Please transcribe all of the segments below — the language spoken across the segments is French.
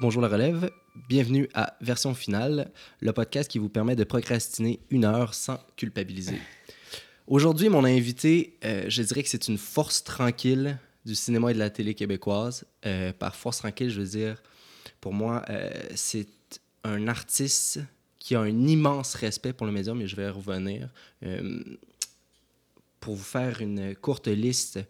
Bonjour la relève, bienvenue à Version Finale, le podcast qui vous permet de procrastiner une heure sans culpabiliser. Aujourd'hui, mon invité, euh, je dirais que c'est une force tranquille du cinéma et de la télé québécoise. Euh, par force tranquille, je veux dire, pour moi, euh, c'est un artiste qui a un immense respect pour le médium, mais je vais revenir. pour vous faire une courte liste,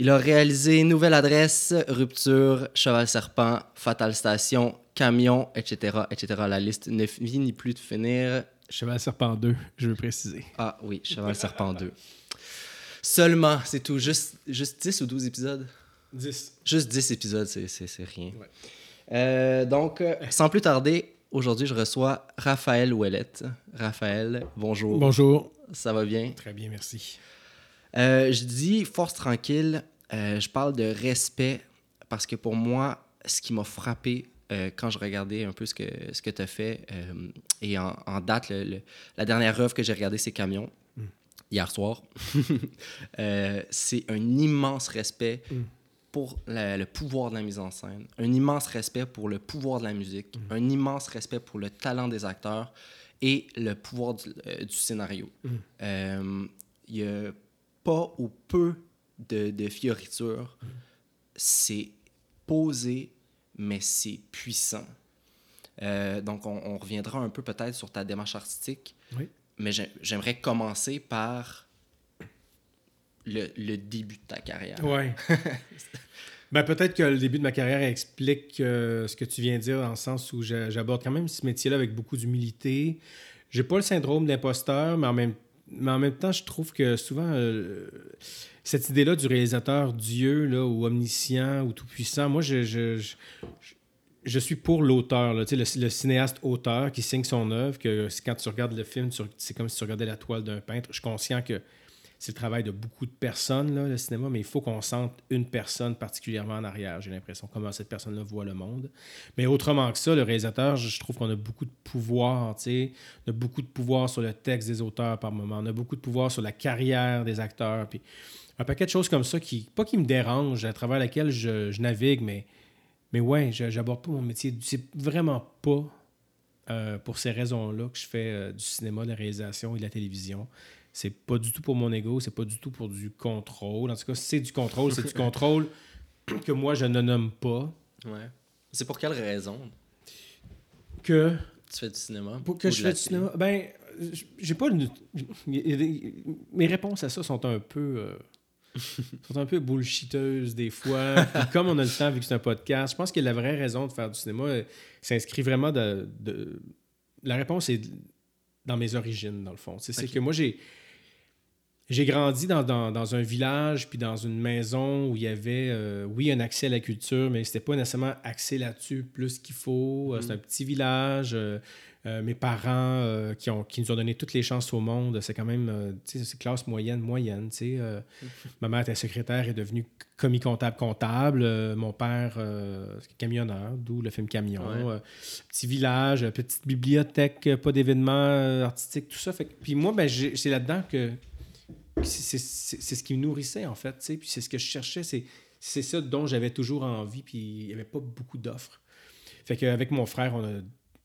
il a réalisé Nouvelle Adresse, Rupture, Cheval Serpent, Fatal Station, Camion, etc., etc. La liste ne finit plus de finir. Cheval Serpent 2, je veux préciser. Ah oui, Cheval Serpent 2. Seulement, c'est tout. Juste, juste 10 ou 12 épisodes? 10. Juste 10 épisodes, c'est rien. Euh, donc, euh, sans plus tarder, aujourd'hui, je reçois Raphaël Ouellette. Raphaël, bonjour. Bonjour. Ça va bien? Très bien, merci. Euh, je dis force tranquille, euh, je parle de respect parce que pour moi, ce qui m'a frappé euh, quand je regardais un peu ce que, ce que tu as fait, et en, date, la dernière œuvre que j'ai regardée, c'est Camion, mm. hier soir, c'est un immense respect mm. pour le pouvoir de la mise en scène, un immense respect pour le pouvoir de la musique, mm. un immense respect pour le talent des acteurs et le pouvoir du, du scénario. Il y a pas ou peu de, de fioritures. C'est posé, mais c'est puissant. Euh, donc, on, reviendra un peu peut-être sur ta démarche artistique. Oui. Mais j'aimerais commencer par le, le, début de ta carrière. Oui. ben, peut-être que le début de ma carrière explique euh, ce que tu viens de dire, dans le sens où j'aborde quand même ce métier-là avec beaucoup d'humilité. J'ai pas le syndrome d'imposteur, mais en même temps, mais en même temps, je trouve que souvent, euh, cette idée-là du réalisateur Dieu là, ou omniscient ou tout-puissant, moi, je, je, je, suis pour l'auteur, le, le cinéaste-auteur qui signe son œuvre, que quand tu regardes le film, c'est comme si tu regardais la toile d'un peintre. Je suis conscient que c'est le travail de beaucoup de personnes, là, le cinéma, mais il faut qu'on sente une personne particulièrement en arrière, j'ai l'impression, comment cette personne-là voit le monde. Mais autrement que ça, le réalisateur, je trouve qu'on a beaucoup de pouvoir, on a beaucoup de pouvoir sur le texte des auteurs par moment, on a beaucoup de pouvoir sur la carrière des acteurs, un paquet de choses comme ça qui, pas qui me dérangent, à travers lesquelles je, navigue, mais, mais ouais, j'aborde pas mon métier. C'est vraiment pas euh, pour ces raisons-là que je fais euh, du cinéma, de la réalisation et de la télévision. C'est pas du tout pour mon ego, c'est pas du tout pour du contrôle. En tout cas, c'est du contrôle, c'est du contrôle que moi je ne nomme pas. Ouais. C'est pour quelle raison? Que tu fais du cinéma Pour que je fais du cinéma? Ben, j'ai pas mes réponses à ça sont un peu euh, sont un peu bullshiteuses des fois. comme on a le temps vu que c'est un podcast, je pense que la vraie raison de faire du cinéma euh, s'inscrit vraiment de, de, la réponse est dans mes origines dans le fond. C'est que moi j'ai j'ai grandi dans, dans, un village puis dans une maison où il y avait, euh, oui, un accès à la culture, mais c'était pas nécessairement axé là-dessus plus qu'il faut. Euh, c'est mm. un petit village. Euh, mes parents qui, ont, qui nous ont donné toutes les chances au monde, c'est quand même, tu sais, c'est classe moyenne, moyenne, tu sais. ma mère était secrétaire, est devenue commis comptable comptable. mon père, camionneur, d'où le film Camion. petit village, petite bibliothèque, pas d'événements artistiques, tout ça. Fait, puis moi, ben, c'est là-dedans que c'est ce qui me nourrissait, en fait. Puis c'est ce que je cherchais. C'est ça dont j'avais toujours envie. Puis il n'y avait pas beaucoup d'offres. Fait qu'avec mon frère, on a.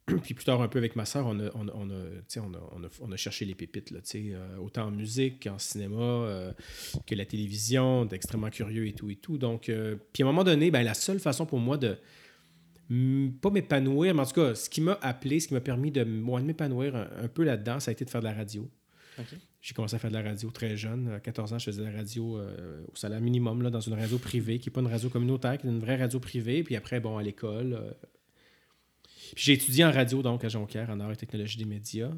Puis plus tard, un peu avec ma soeur, on a, on, a, on, a, on a, cherché les pépites, là, euh, autant en musique qu'en cinéma, euh, que la télévision, on extrêmement curieux et tout et tout. Donc, euh, puis à un moment donné, ben, la seule façon pour moi de, pas m'épanouir, mais en tout cas, ce qui m'a appelé, ce qui m'a permis de, m'épanouir un, peu là-dedans, ça a été de faire de la radio. J'ai commencé à faire de la radio très jeune. À 14 ans, je faisais de la radio euh, au salaire minimum, là, dans une radio privée, qui n'est pas une radio communautaire, qui est une vraie radio privée. Puis après, bon, à l'école. Euh, j'ai étudié en radio, donc, à Jonquière, en art et technologie des médias,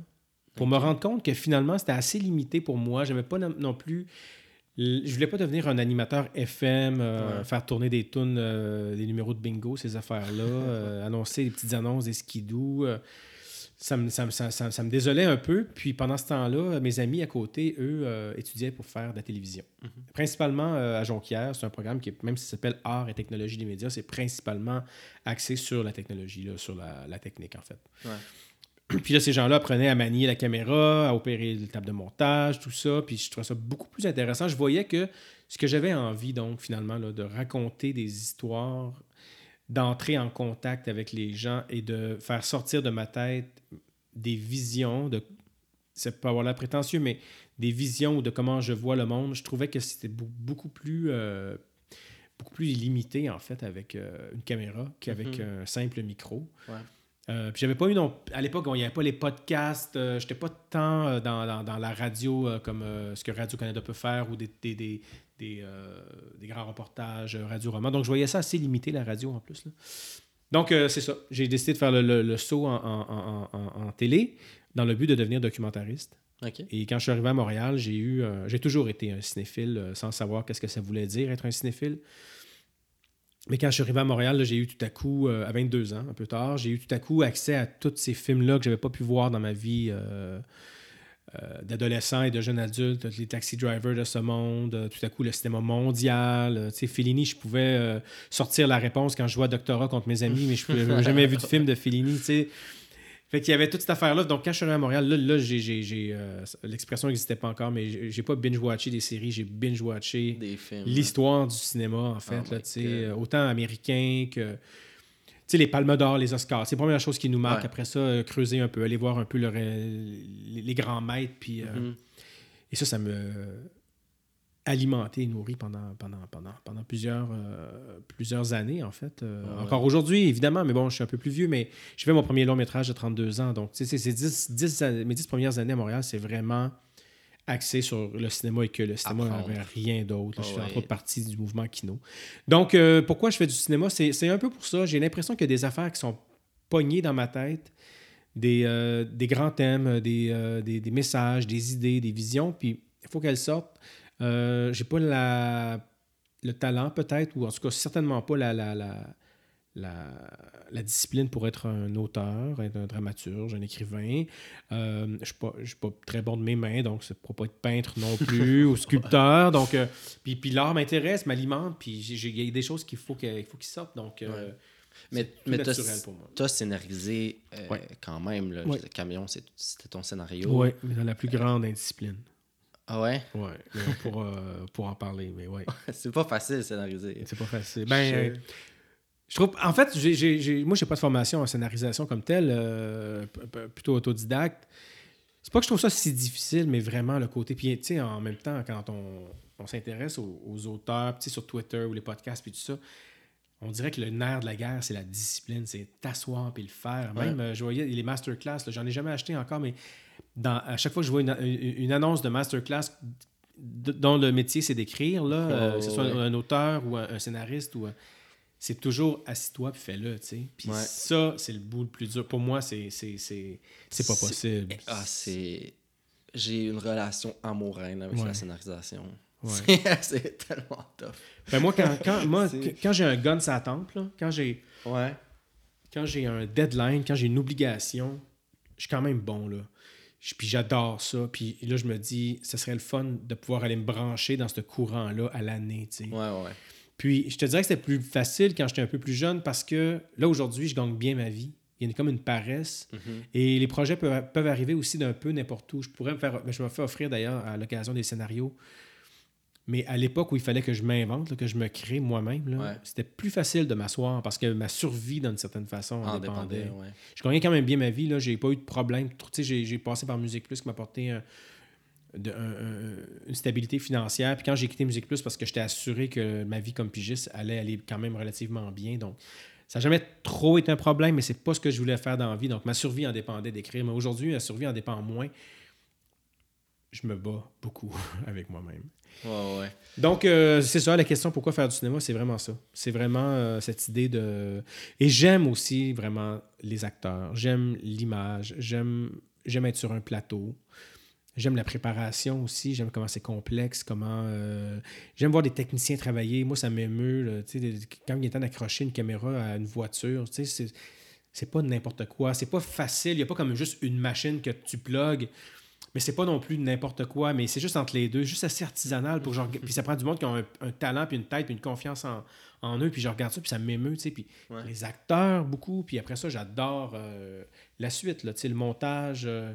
pour me rendre compte que finalement, c'était assez limité pour moi. Je pas non plus. Je voulais pas devenir un animateur FM, euh, faire tourner des tunes, des numéros de bingo, ces affaires-là, annoncer des petites annonces, des skidoo ça me, ça, ça, ça me, désolait un peu. Puis pendant ce temps-là, mes amis à côté, eux, euh, étudiaient pour faire de la télévision. Mhm. Principalement euh, à Jonquière, c'est un programme qui, même s'il s'appelle Art et technologie des médias, c'est principalement axé sur la technologie, là, sur la, la, technique en fait. Puis là, ces gens-là apprenaient à manier la caméra, à opérer le table de montage, tout ça. Puis je trouvais ça beaucoup plus intéressant. Je voyais que ce que j'avais envie, donc, finalement, là, de raconter des histoires d'entrer en contact avec les gens et de faire sortir de ma tête des visions, de, ça peut avoir l'air prétentieux, mais des visions de comment je vois le monde. Je trouvais que c'était beaucoup plus, euh, beaucoup plus limité, en fait, avec euh, une caméra qu'avec Mhm. un simple micro. Ouais. Euh, puis j'avais pas eu non à l'époque il n'y avait pas les podcasts j'étais pas tant dans, dans- dans la radio comme ce que Radio Canada peut faire ou des, des, des, des, euh, des grands reportages euh, radio roman donc je voyais ça assez limité la radio en plus là. donc euh, c'est ça. J'ai décidé de faire le, le- le saut en, en- en- en- en télé dans le but de devenir documentariste. Et quand je suis arrivé à Montréal j'ai eu euh, j'ai toujours été un cinéphile sans savoir qu'est-ce que ça voulait dire être un cinéphile. Mais quand je suis arrivé à Montréal, j'ai eu tout à coup, à 22 ans, un peu tard, j'ai eu tout à coup accès à tous ces films-là que je n'avais pas pu voir dans ma vie euh, euh, d'adolescent et de jeune adulte, les taxi drivers de ce monde, euh, tout à coup le cinéma mondial. euh, tu sais, Fellini, je pouvais sortir la réponse quand je jouais à Doctorat contre mes amis, mais je n'avais jamais vu de film de Fellini. tu sais. Fait qu'il y avait toute cette affaire-là. Donc, quand je suis arrivé à Montréal, là, là j'ai, j'ai- j'ai, l'expression n'existait pas encore, mais j'ai, pas binge-watché des séries, j'ai binge-watché Des films. l'histoire du cinéma, en fait. Oh là, autant américain que. Tu sais, les Palmes d'Or, les Oscars. C'est la première chose qui nous marque. Ouais. Après ça, euh, creuser un peu, aller voir un peu les, les grands maîtres. Puis, euh, Mhm. Et ça, ça me alimenté et nourri pendant, pendant, pendant, pendant plusieurs, euh, plusieurs années, en fait. Euh, Ouais. Encore aujourd'hui, évidemment, mais bon, je suis un peu plus vieux, mais j'ai fait mon premier long métrage de 32 ans. Donc, tu sais, ces 10, 10 années- mes 10 premières années à Montréal, c'est vraiment axé sur le cinéma et que le cinéma n'avait rien d'autre. Je fais entre autres partie du mouvement Kino. Donc, euh, pourquoi je fais du cinéma? C'est un peu pour ça. J'ai l'impression qu'il y a des affaires qui sont pognées dans ma tête, des, euh, des grands thèmes, des, euh, des, des messages, des idées, des visions, puis il faut qu'elles sortent. J'ai pas la, le talent, peut-être, ou en tout cas, certainement pas la, la, la, la, la discipline pour être un auteur, être un dramaturge, un écrivain. Euh, je ne suis, pas- je suis pas très bon de mes mains, donc je ne pourrais pas être peintre non plus, ou sculpteur. Donc, euh, puis, puis l'art m'intéresse, m'alimente, puis il y a des choses qu'il faut qu'il faut qu'ils sortent. Donc, euh, Ouais. Mais, mais moi. t'as scénarisé Ouais. quand même. Là, Ouais. Le camion, c'était ton scénario. Oui, mais dans la plus grande indiscipline. Ah ouais? Oui, pour, pour en parler, mais oui. c'est pas facile scénariser. C'est pas facile. Ben, Je- je trouve. En fait, j'ai, j'ai, j'ai- moi, j'ai pas de formation en scénarisation comme telle, euh, plutôt autodidacte. C'est pas que je trouve ça si difficile, mais vraiment le côté. Puis, tu sais, en même temps, quand on, on s'intéresse aux, aux auteurs, sur Twitter ou les podcasts, puis tout ça, on dirait que le nerf de la guerre, c'est la discipline, c'est t'asseoir puis le faire. Ouais. Même, euh, je voyais les masterclass, là, j'en ai jamais acheté encore, mais dans, à chaque fois que je vois une, une- une annonce de masterclass d- dont le métier c'est d'écrire, là, euh, Oh, que ce soit ouais. un, un auteur ou un, un scénariste, ou un- c'est toujours assis-toi puis fais-le, tu sais. Puis Ouais. ça, c'est le bout le plus dur. Pour moi, c'est, c'est, c'est, c'est pas possible. Ah, c'est. J'ai une relation amoureuse avec Ouais. la scénarisation. Ouais. C'est- tellement tough. Ben, moi, quand, quand, moi, C'est- qu- quand j'ai un gun la tempe, là, quand j'ai Ouais. quand j'ai un deadline, quand j'ai une obligation, je suis quand même bon, là. Puis j'adore ça. Puis là, je me dis, ce serait le fun de pouvoir aller me brancher dans ce courant-là à l'année, tu sais. Ouais, ouais. Puis je te dirais que c'était plus facile quand j'étais un peu plus jeune parce que là, aujourd'hui, je gagne bien ma vie. Il y a comme une paresse. Mhm. Et les projets peuvent, peuvent arriver aussi d'un peu n'importe où. Je pourrais me faire. Je me fais offrir d'ailleurs à l'occasion des scénarios. Mais à l'époque où il fallait que je m'invente, que je me crée moi-même, Ouais. c'était plus facile de m'asseoir parce que ma survie, d'une certaine façon, en En dépendait. dépendait, ouais. Je gagnais quand même bien ma vie. Là. J'ai pas eu de problème. Tu sais, j'ai, j'ai passé par Musique Plus qui m'a apporté un- de- un- un- une stabilité financière. Puis quand j'ai quitté Musique Plus, parce que j'étais assuré que ma vie comme pigiste allait aller quand même relativement bien. Donc, ça n'a jamais trop été un problème, mais c'est pas ce que je voulais faire dans la vie. Donc, ma survie en dépendait d'écrire. Mais aujourd'hui, ma survie en dépend moins. Je me bats beaucoup avec moi-même. Ouais, ouais. Donc, euh, c'est ça, la question pourquoi faire du cinéma, c'est vraiment ça. C'est vraiment euh, cette idée de. Et j'aime aussi vraiment les acteurs. J'aime l'image. J'aime, j'aime être sur un plateau. J'aime la préparation aussi. J'aime comment c'est complexe. Comment. euh, J'aime voir des techniciens travailler. Moi, ça m'émeut. Quand il est temps d'accrocher une caméra à une voiture, c'est. C'est pas n'importe quoi. C'est pas facile. Il n'y a pas comme juste une machine que tu plugues. Mais c'est pas non plus n'importe quoi, mais c'est juste entre les deux, juste assez artisanal pour reg- Puis ça prend du monde qui a un, un talent, puis une tête, puis une confiance en, en eux, puis je regarde ça, puis ça m'émeut, tu sais. Puis Ouais. les acteurs, beaucoup, puis après ça, j'adore euh, la suite, là, tu sais, le montage, euh,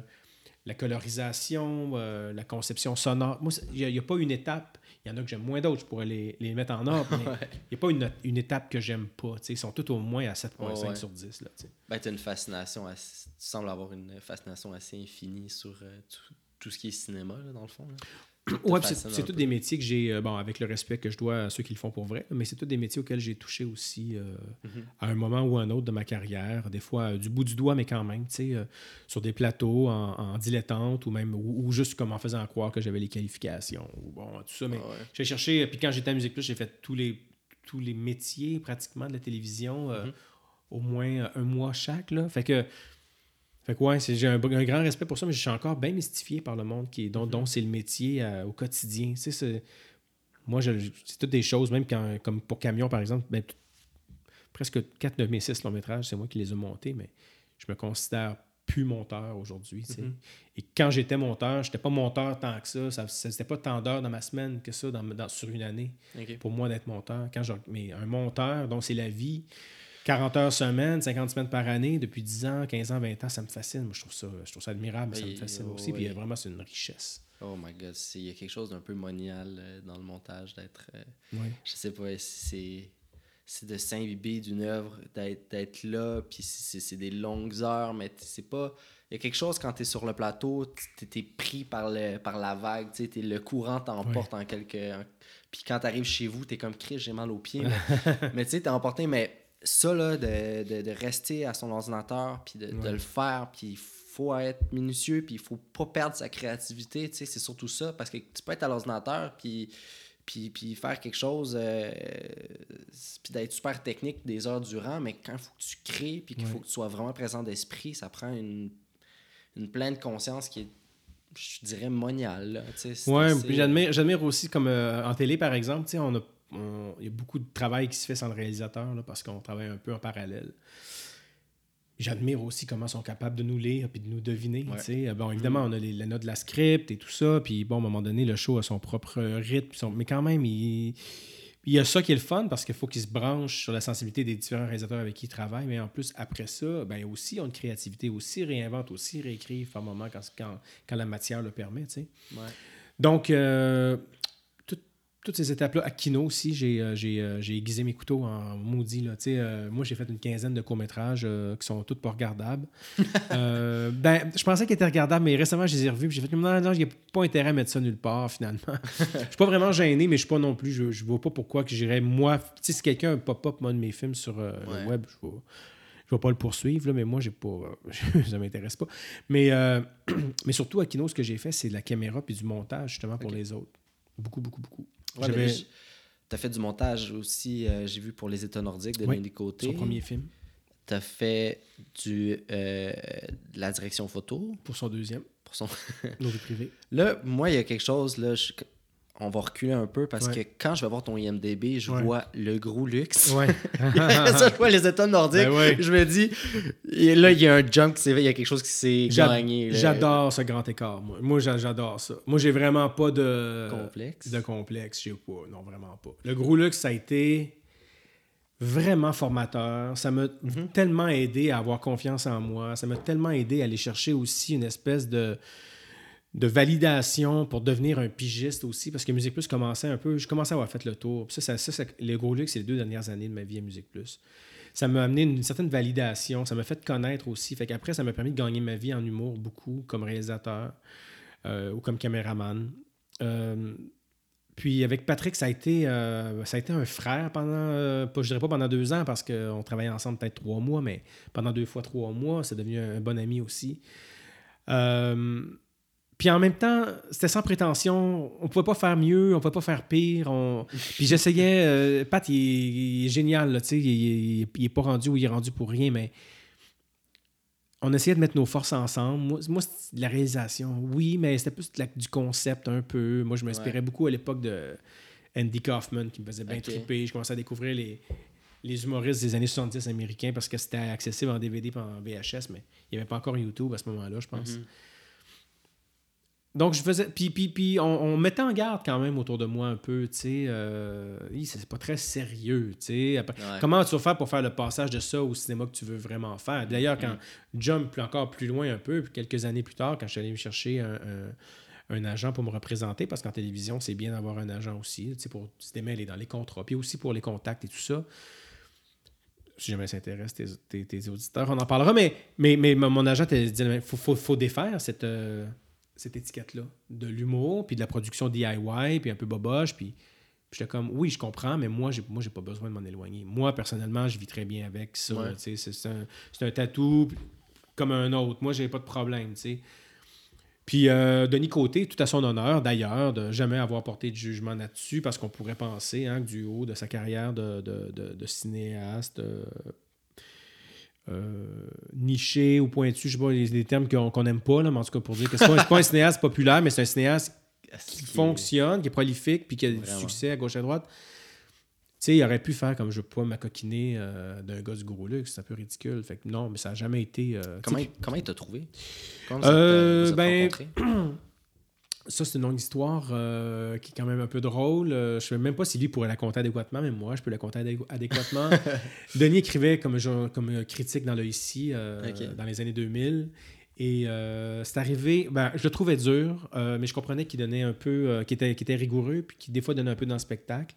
la colorisation, euh, la conception sonore. Moi, il n'y a, pas une étape Il y en a que j'aime moins d'autres, je pourrais les, les mettre en ordre, mais il n'y a pas une, une étape que j'aime pas. Ils sont tous au moins à 7,5 Ouais, ouais. sur 10. Là. Ben, t'as une fascination, assez- tu sembles avoir une fascination assez infinie sur euh, tout, tout ce qui est cinéma, là, dans le fond. là. Ouais, c'est tous des métiers que j'ai, euh, bon, avec le respect que je dois à ceux qui le font pour vrai, mais c'est tous des métiers auxquels j'ai touché aussi euh, Mhm. à un moment ou à un autre de ma carrière, des fois euh, du bout du doigt, mais quand même, tu sais, sur des plateaux en, en dilettante ou même, ou, ou juste comme en faisant croire que j'avais les qualifications, ou bon, tout ça, mais Ah ouais. j'ai cherché, puis quand j'étais à Musique Plus, j'ai fait tous les, tous les métiers pratiquement de la télévision, Mhm. au moins un mois chaque, là, fait que fait que ouais, j'ai un, un grand respect pour ça, mais je suis encore bien mystifié par le monde qui est, dont, dont c'est le métier euh, au quotidien. Tu sais, c'est- moi, c'est toutes des choses, même quand, comme pour Camion, par exemple, ben, presque 4 de mes 6 longs métrages, c'est moi qui les ai montés, mais je me considère plus monteur aujourd'hui. tu sais. Mhm. Et quand j'étais monteur, je n'étais pas monteur tant que ça. ça C'était pas tant d'heures dans ma semaine que ça dans, dans- sur une année pour moi d'être monteur. Quand je- mais un monteur, dont c'est la vie, 40 heures semaine, 50 semaines par année, depuis 10 ans, 15 ans, 20 ans, ça me fascine. Moi, je trouve ça, je trouve ça admirable, ça me Oui, fascine oui, aussi. Puis oui. euh, vraiment, c'est une richesse. Oh my god, il y a quelque chose d'un peu monial euh, dans le montage, d'être. euh, Ouais. je sais pas, c'est. C'est de s'imbiber d'une œuvre, d'être là, puis c'est c'est des longues heures, mais c'est pas. Il y a quelque chose quand tu es sur le plateau, tu es pris par, le, par la vague, tu sais, t'es- le courant t'emporte en quelque. en- Puis quand tu arrives chez vous, tu es comme Chris, j'ai mal aux pieds. Mais, mais tu sais, t'es emporté, mais ça, là, de, de, de rester à son ordinateur, puis de, le faire, puis il faut être minutieux, puis il faut pas perdre sa créativité, tu sais, c'est surtout ça, parce que tu peux être à l'ordinateur, puis, puis, puis faire quelque chose, euh, puis d'être super technique des heures durant, mais quand il faut que tu crées, puis qu'il Ouais. faut que tu sois vraiment présent d'esprit, ça prend une, une pleine conscience qui est, je dirais, moniale, là, Ouais, assez- puis j'admire, aussi, comme euh, en télé, par exemple, on a, il y a beaucoup de travail qui se fait sans le réalisateur, là, parce qu'on travaille un peu en parallèle. J'admire aussi comment ils sont capables de nous lire puis de nous deviner. Ouais. sais. Bon, évidemment, on a les, les notes de la script et tout ça, puis bon, à un moment donné, le show a son propre rythme, son- mais quand même, il, il y a ça qui est le fun parce qu'il faut qu'ils se branchent sur la sensibilité des différents réalisateurs avec qui ils travaillent, mais en plus, après ça, ben aussi, ils ont une créativité, aussi réinventent, aussi réécrivent par moment quand, quand, quand la matière le permet. Ouais. Donc, euh, toutes ces étapes-là, à Kino aussi, j'ai euh, j'ai, euh, j'ai aiguisé mes couteaux en maudit. Là. Euh, moi, j'ai fait une quinzaine de courts-métrages qui sont tous pas regardables. Ben, je pensais qu'ils étaient regardables, mais récemment, je les ai revus. J'ai fait, non, non, il n'y a pas intérêt à mettre ça nulle part, finalement. Je suis pas vraiment gêné, mais je suis pas non plus. Je, je vois pas pourquoi que j'irais, moi. Si quelqu'un pop-up moi, de mes films sur Ouais. le web, je vais. Je vais pas le poursuivre, là, mais moi, j'ai pas, euh, ça m'intéresse pas. Mais, euh, mais surtout, à Kino, ce que j'ai fait, c'est de la caméra puis du montage, justement, pour les autres. Beaucoup, beaucoup, beaucoup. Ouais, J'avais T'as fait du montage aussi, euh, j'ai vu pour les États nordiques de Nelly Côté. son premier film T'as fait du, euh, de la direction photo pour son deuxième, pour son. Privées. Là, moi, il y a quelque chose, là, je- on va reculer un peu parce Ouais. que quand je vais voir ton IMDB, je Ouais. vois le gros luxe. Ouais. ça, je vois les États nordiques. Ben. Je me dis, et là, il y a un jump il y a quelque chose qui s'est gagné. J'adore ce grand écart, moi. Moi, j'a- j'adore ça. Moi, j'ai vraiment pas de Complexe. De complexe, j'ai pas. Non, vraiment pas. Le gros luxe, ça a été vraiment formateur. Ça m'a Mhm. tellement aidé à avoir confiance en moi. Ça m'a tellement aidé à aller chercher aussi une espèce de de validation pour devenir un pigiste aussi, parce que Musique Plus commençait un peu, je commençais à avoir fait le tour. Ça, ça, ça, les gros c'est les deux dernières années de ma vie à Musique Plus. Ça m'a amené une certaine validation, ça m'a fait connaître aussi. Fait qu'après, ça m'a permis de gagner ma vie en humour beaucoup, comme réalisateur euh, ou comme caméraman. Euh, puis avec Patrick, ça a été, euh, un frère pendant, pas, je dirais pas pendant deux ans, parce qu'on travaillait ensemble peut-être trois mois, mais pendant deux fois trois mois, c'est devenu un, bon ami aussi. Puis en même temps, c'était sans prétention. On pouvait pas faire mieux, on pouvait pas faire pire. On... Puis j'essayais. euh, Pat, il, est- il est génial, là, tu sais. Il, il- il est pas rendu où il est rendu pour rien, mais on essayait de mettre nos forces ensemble. Moi, moi c'est de la réalisation, oui, mais c'était plus la- du concept un peu. Moi, je m'inspirais Ouais. beaucoup à l'époque de Andy Kaufman, qui me faisait bien Ok. triper. Je commençais à découvrir les, les humoristes des années 70 américains parce que c'était accessible en DVD et en VHS, mais il n'y avait pas encore YouTube à ce moment-là, je pense. Mhm. Donc, je faisais. Puis, puis, puis on, on mettait en garde quand même autour de moi un peu, tu sais. euh, c'est pas très sérieux, tu sais. Après, Ouais. Comment tu vas faire pour faire le passage de ça au cinéma que tu veux vraiment faire? D'ailleurs, Mm. quand jump plus- encore plus loin un peu, puis quelques années plus tard, quand je suis allé me chercher un, un- un agent pour me représenter, parce qu'en télévision, c'est bien d'avoir un agent aussi, pour se démêler dans les contrats, puis aussi pour les contacts et tout ça. Si jamais ça intéresse tes, tes, auditeurs, on en parlera, mais, mais, mais mon agent t'a dit il faut, faut, défaire cette, euh, cette étiquette-là de l'humour, puis de la production DIY, puis un peu boboche, puis j'étais comme, oui, je comprends, mais moi, j'ai, moi, j'ai pas besoin de m'en éloigner. Moi, personnellement, je vis très bien avec ça. C'est, un, c'est un tatou comme un autre. Moi, j'ai pas de problème, tu sais. Puis euh, Denis Côté, tout à son honneur d'ailleurs, de jamais avoir porté de jugement là-dessus, parce qu'on pourrait penser hein, que du haut de sa carrière de, de, cinéaste, euh, euh, niché ou pointu, je sais pas les, termes qu'on n'aime pas, là, mais en tout cas pour dire que c'est pas, pas un cinéaste populaire, mais c'est un cinéaste qui fonctionne, qui est prolifique, puis qui a du succès à gauche et à droite sais, il aurait pu faire comme je veux pas m'acoquiner euh, d'un gars du gros luxe, c'est un peu ridicule. Fait que non, mais ça n'a jamais été. Euh, comment, comment il t'a trouvé? Euh, Ben. Ça, c'est une longue histoire qui est quand même un peu drôle. je ne sais même pas si lui pourrait la compter adéquatement, mais moi, je peux la compter adéquatement. Denis écrivait comme, comme critique dans le ici dans les années 2000. Et c'est arrivé, ben, je le trouvais dur, mais je comprenais qu'il donnait un peu, qu'il était, était rigoureux, puis qu'il des fois donnait un peu dans le spectacle.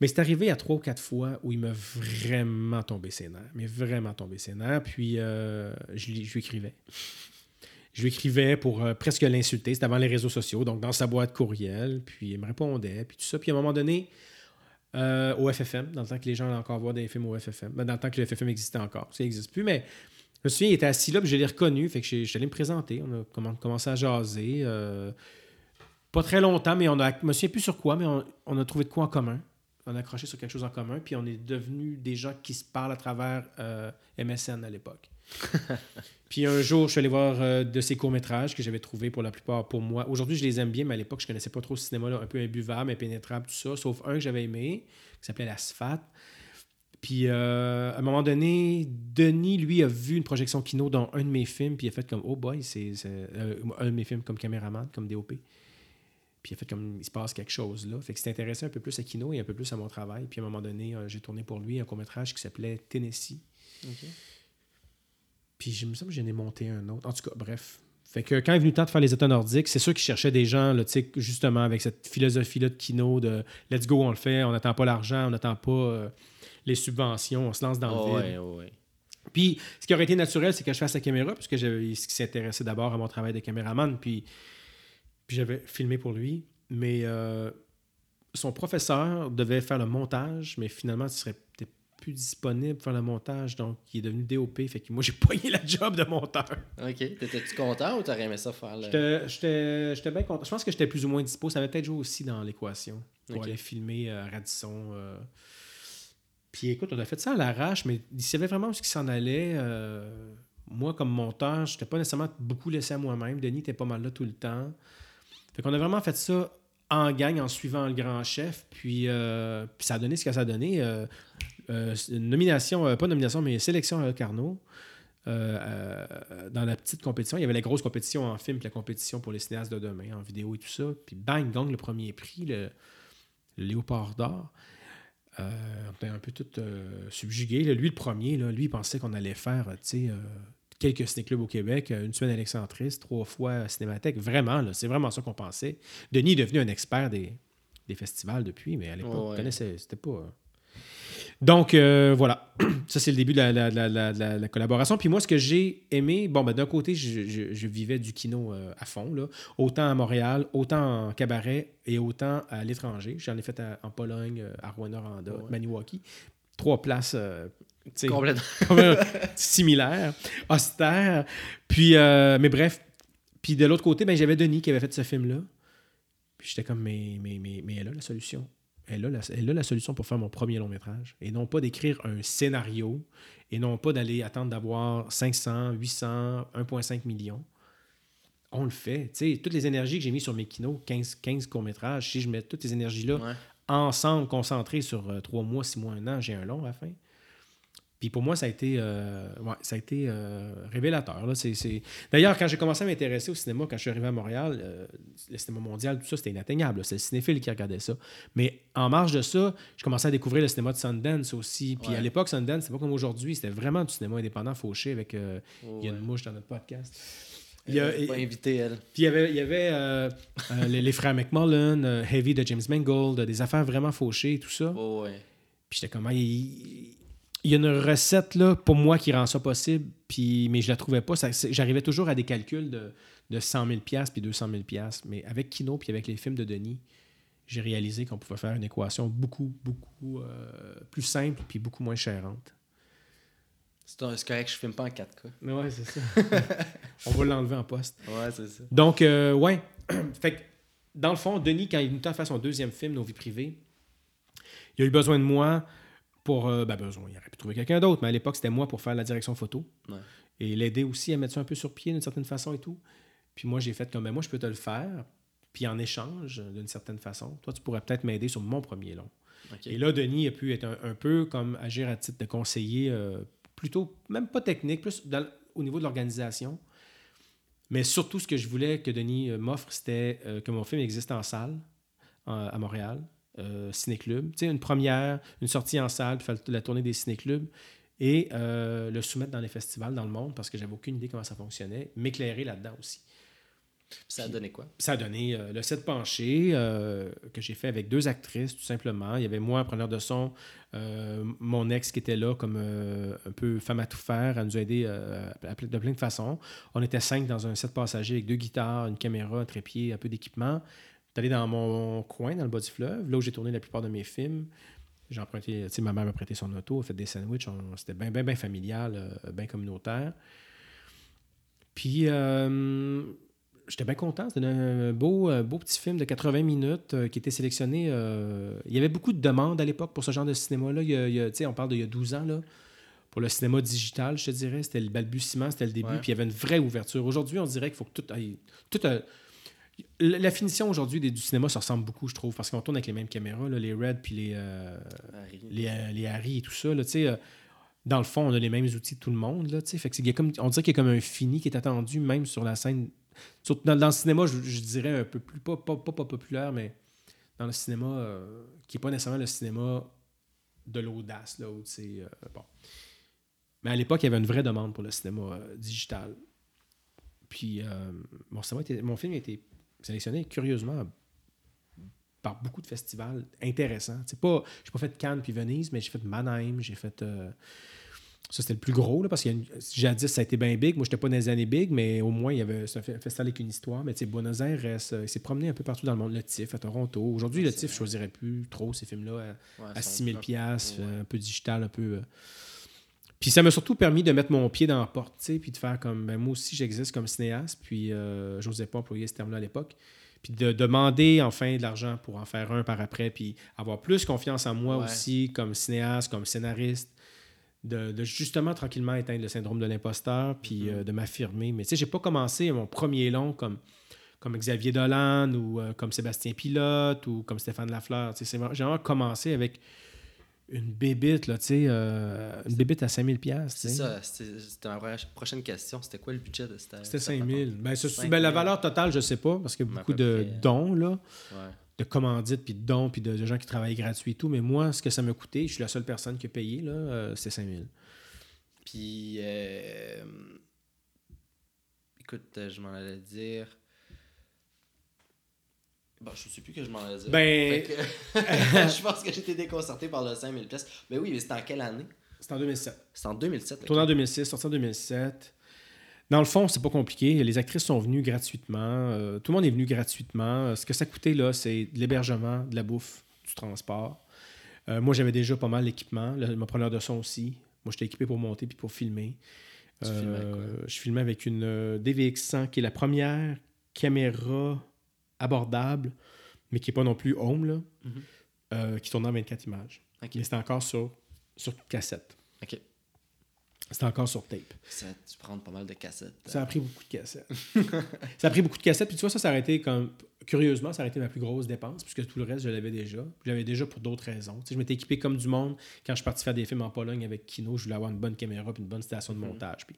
Mais c'est arrivé à trois ou quatre fois où il m'a vraiment tombé ses nerfs. Mais vraiment tombé ses nerfs. Puis euh, je, lui, écrivais. Je lui écrivais pour euh, presque l'insulter. C'était avant les réseaux sociaux, donc dans sa boîte courriel. Puis il me répondait. Puis tout ça. Puis à un moment donné, euh, au FFM, dans le temps que les gens allaient encore voir des films au FFM, ben, dans le temps que le FFM existait encore. Ça n'existe plus. Mais je me souviens, il était assis là, puis je l'ai reconnu. Fait que allé me présenter. On a commencé à jaser. pas très longtemps, mais on a. Me souviens plus sur quoi, mais on a trouvé de quoi en commun on a accroché sur quelque chose en commun, puis on est devenus des gens qui se parlent à travers euh, MSN à l'époque. Puis un jour, je suis allé voir euh, de ces courts-métrages que j'avais trouvés pour la plupart pour moi. Aujourd'hui, je les aime bien, mais à l'époque, je connaissais pas trop ce cinéma-là, un peu imbuvable, impénétrable, tout ça, sauf un que j'avais aimé, qui s'appelait La Sphat. Puis euh, à un moment donné, Denis, lui, a vu une projection kino dans un de mes films, puis il a fait comme Oh boy, c'est un de mes films comme caméraman, comme DOP. Puis il a fait comme il se passe quelque chose là. Fait que c'est intéressé un peu plus à Kino et un peu plus à mon travail. Puis à un moment donné, euh, j'ai tourné pour lui un court-métrage qui s'appelait Tennessee. Puis je me semble que j'en ai monté un autre. En tout cas, bref. Fait que quand il est venu le temps de faire les États nordiques, c'est sûr qu'il cherchait des gens, là, justement, avec cette philosophie-là de Kino, de let's go, on le fait, on n'attend pas l'argent, on n'attend pas euh, les subventions, on se lance dans le vide. Puis ce qui aurait été naturel, c'est que je fasse la caméra, puisque j'avais ce qui s'intéressait d'abord à mon travail de caméraman. Puis puis j'avais filmé pour lui. Mais euh, son professeur devait faire le montage, mais finalement, il serait peut-être plus disponible pour faire le montage. Donc, il est devenu DOP. Fait que moi, j'ai payé la job de monteur. OK. T'étais-tu content ou t'aurais aimé ça faire le... J'étais bien content. Je pense que j'étais plus ou moins dispo. Ça avait peut-être joué aussi dans l'équation pour aller filmer à Radisson. Euh. Puis écoute, on a fait ça à l'arrache, mais il savait vraiment ce qui s'en allait. Euh. Moi, comme monteur, je n'étais pas nécessairement beaucoup laissé à moi-même. Denis était pas mal là tout le temps. Fait qu'on a vraiment fait ça en gang en suivant le grand chef. Puis, euh, ça a donné ce que ça a donné. Euh, euh, nomination, pas nomination, mais sélection à Carnot. dans la petite compétition, il y avait la grosse compétition en film, puis la compétition pour les cinéastes de demain, en vidéo et tout ça. Puis bang, gagne le premier prix, le, Léopard d'or. on était un peu tout subjugué. Lui, le premier, lui, il pensait qu'on allait faire, quelques ciné-clubs au Québec, une semaine Alexandris, trois fois Cinémathèque. Vraiment, c'est vraiment ça qu'on pensait. Denis est devenu un expert des, festivals depuis, mais à l'époque, connaissait, c'était pas. Euh. Donc, euh, voilà. Ça, c'est le début de la, collaboration. Puis moi, ce que j'ai aimé, bon, ben, d'un côté, je, vivais du kino euh, à fond, là, autant à Montréal, autant en cabaret et autant à l'étranger. J'en ai fait en Pologne, à Rouen-Noranda, Maniwaki. Trois places Complètement. similaire, austère. Puis, euh, mais bref. Puis de l'autre côté, ben, j'avais Denis qui avait fait ce film-là. Puis j'étais comme, mais, mais, mais, mais elle a la solution. Elle a, la, elle a la solution pour faire mon premier long métrage. Et non pas d'écrire un scénario et non pas d'aller attendre d'avoir 500, 800, 1,5 million. On le fait. Tu sais, toutes les énergies que j'ai mises sur mes kinos, 15, 15 courts-métrages, si je mets toutes ces énergies-là ensemble, concentrées sur 3 euh, mois, 6 mois, 1 an, j'ai un long à la fin. Puis pour moi, ça a été, euh, ça a été euh, révélateur. Là. D'ailleurs, quand j'ai commencé à m'intéresser au cinéma, quand je suis arrivé à Montréal, euh, le cinéma mondial, tout ça, c'était inatteignable. C'est le cinéphile qui regardait ça. Mais en marge de ça, je commençais à découvrir le cinéma de Sundance aussi. Puis à l'époque, Sundance, c'est pas comme aujourd'hui. C'était vraiment du cinéma indépendant fauché avec. Il y a une mouche dans notre podcast. Il y a- pas invitée, elle. Puis il y avait, il y avait euh, euh, les, les frères McMullen, euh, Heavy de James Mangold, des affaires vraiment fauchées et tout ça. Oh, ouais. Puis j'étais comme, Ah, il, il y a une recette là, pour moi qui rend ça possible, puis, mais je la trouvais pas. J'arrivais toujours à des calculs de, de 100 000 puis 200 000 Mais avec Kino puis avec les films de Denis, j'ai réalisé qu'on pouvait faire une équation beaucoup, beaucoup euh, plus simple puis beaucoup moins chérante. C'est correct, je filme pas en 4K. Ouais, c'est ça. On va l'enlever en poste. Ouais, c'est ça. Donc, euh, ouais. fait que, dans le fond, Denis, quand il est venu faire son deuxième film, Nos vies privées, il a eu besoin de moi pour. euh, ben, besoin, il aurait pu trouver quelqu'un d'autre, mais à l'époque, c'était moi pour faire la direction photo. Ouais. Et l'aider aussi à mettre ça un peu sur pied d'une certaine façon et tout. Puis moi, j'ai fait comme, ben, moi, je peux te le faire. Puis en échange, d'une certaine façon, toi, tu pourrais peut-être m'aider sur mon premier long. Et là, Denis a pu être un, un peu comme agir à titre de conseiller, euh, plutôt, même pas technique, plus dans- au niveau de l'organisation. Mais surtout, ce que je voulais que Denis euh, m'offre, c'était euh, que mon film existe en salle à Montréal, euh, ciné-club. Tu sais, une première, une sortie en salle, puis faire la tournée des ciné-clubs et euh, le soumettre dans les festivals dans le monde parce que j'avais aucune idée comment ça fonctionnait, m'éclairer là-dedans aussi. Ça a donné quoi? Ça a donné euh, le set penché euh, que j'ai fait avec deux actrices, tout simplement. Il y avait moi, preneur de son, euh, mon ex qui était là comme un peu femme à tout faire. Elle nous a aidé à ple- de plein de façons. On était cinq dans un set passager avec deux guitares, une caméra, un trépied, un peu d'équipement. Allé dans mon coin, dans le bas du fleuve, là où j'ai tourné la plupart de mes films. J'ai emprunté, tu sais, ma mère m'a prêté son auto, a fait des sandwichs. C'était bien, bien, bien familial, euh, bien communautaire. Puis, euh, j'étais bien content. C'était un beau, beau petit film de 80 minutes euh, qui était sélectionné. euh, il y avait beaucoup de demandes à l'époque pour ce genre de cinéma-là. Il y a- il on parle d'il y a 12 ans. Là, pour le cinéma digital, je te dirais. C'était le balbutiement, c'était le début. Ouais. Puis il y avait une vraie ouverture. Aujourd'hui, on dirait qu'il faut que tout. aille- tout la finition aujourd'hui du cinéma, ça ressemble beaucoup, je trouve, parce qu'on tourne avec les mêmes caméras, là, les Red puis les, euh, Harry. les, euh, les Harry et tout ça. Là, euh, dans le fond, on a les mêmes outils que tout le monde. Là, fait que y a comme, on dirait qu'il y a comme un fini qui est attendu, même sur la scène. Sur- dans, dans le cinéma, je, je dirais un peu plus, pas, pas, pas, pas populaire, mais dans le cinéma euh, qui n'est pas nécessairement le cinéma de l'audace. Là, où, bon. Mais à l'époque, il y avait une vraie demande pour le cinéma digital. Puis, euh, mon, cinéma était- mon film a été sélectionné curieusement par beaucoup de festivals intéressants. C'est pas, j'ai pas fait Cannes puis Venise, mais j'ai fait Mannheim, j'ai fait. euh, ça, c'était le plus gros, là, parce que jadis, ça a été bien big. Moi, j'étais pas dans les années big, mais au moins, il y avait c'est un fe- festival avec une histoire. Mais tu sais, Buenos Aires, euh, il s'est promené un peu partout dans le monde. Le TIFF à Toronto. Aujourd'hui, Ouais, le TIFF, je choisirais plus trop ces films-là à, Ouais, à son 6 000 propre- piastres, Ouais. euh, un peu digital, un peu... euh. Puis ça m'a surtout permis de mettre mon pied dans la porte, tu sais, puis de faire comme, ben, moi aussi, j'existe comme cinéaste, puis euh, j'osais pas employer ce terme-là à l'époque. Puis de demander enfin de l'argent pour en faire un par après, puis avoir plus confiance en moi Ouais. aussi comme cinéaste, comme scénariste, de, de justement tranquillement éteindre le syndrome de l'imposteur, puis Mhm. euh, de m'affirmer. Mais tu sais, j'ai pas commencé mon premier long comme, comme Xavier Dolan ou euh, comme Sébastien Pilote ou comme Stéphane Lafleur. J'ai vraiment commencé avec une bébite, là, tu sais, euh, une bébite à 5000 pièces C'est ça, c'était ma pro- prochaine question. C'était quoi le budget de cette C'était cette 5000. rencontre? Ben, ce- 5 ben, la 000. valeur totale, je sais pas, parce qu'il y a beaucoup de près, dons, là, Ouais. de commandites, puis de dons, puis de, de gens qui travaillent gratuit et tout. Mais moi, ce que ça m'a coûté, je suis la seule personne qui a payé, là, euh, c'est 5000. Puis, euh, écoute, je m'en allais dire. Bon, je sais plus que je m'en allais dire. Ben- que- je pense que j'étais déconcerté par le 5000 pièces. Mais oui, mais c'était en quelle année? C'est en 2007. C'était en 2007. ok. Tourné en 2006, sorti en 2007. Dans le fond, c'est pas compliqué. Les actrices sont venues gratuitement. Euh, tout le monde est venu gratuitement. Euh, Ce que ça coûtait, là, c'est de l'hébergement, de la bouffe, du transport. Euh, moi, j'avais déjà pas mal d'équipement. Le- Mon preneur de son aussi. Moi, j'étais équipé pour monter puis pour filmer. Tu filmais avec je filmais avec une euh, DVX100 qui est la première caméra abordable, mais qui n'est pas non plus home, là, Mhm. euh, qui tournait en 24 images. Mais c'était encore sur, sur cassette. Ok. C'était encore sur tape. Ça, tu prends pas mal de cassettes. Ça a pris beaucoup de cassettes. ça a pris beaucoup de cassettes. Puis tu vois, ça, ça a été comme. Curieusement, ça a été ma plus grosse dépense, puisque tout le reste, je l'avais déjà. Je l'avais déjà pour d'autres raisons. Tu sais, je m'étais équipé comme du monde. Quand je suis parti faire des films en Pologne avec Kino, je voulais avoir une bonne caméra puis une bonne station de Mhm. montage. Puis...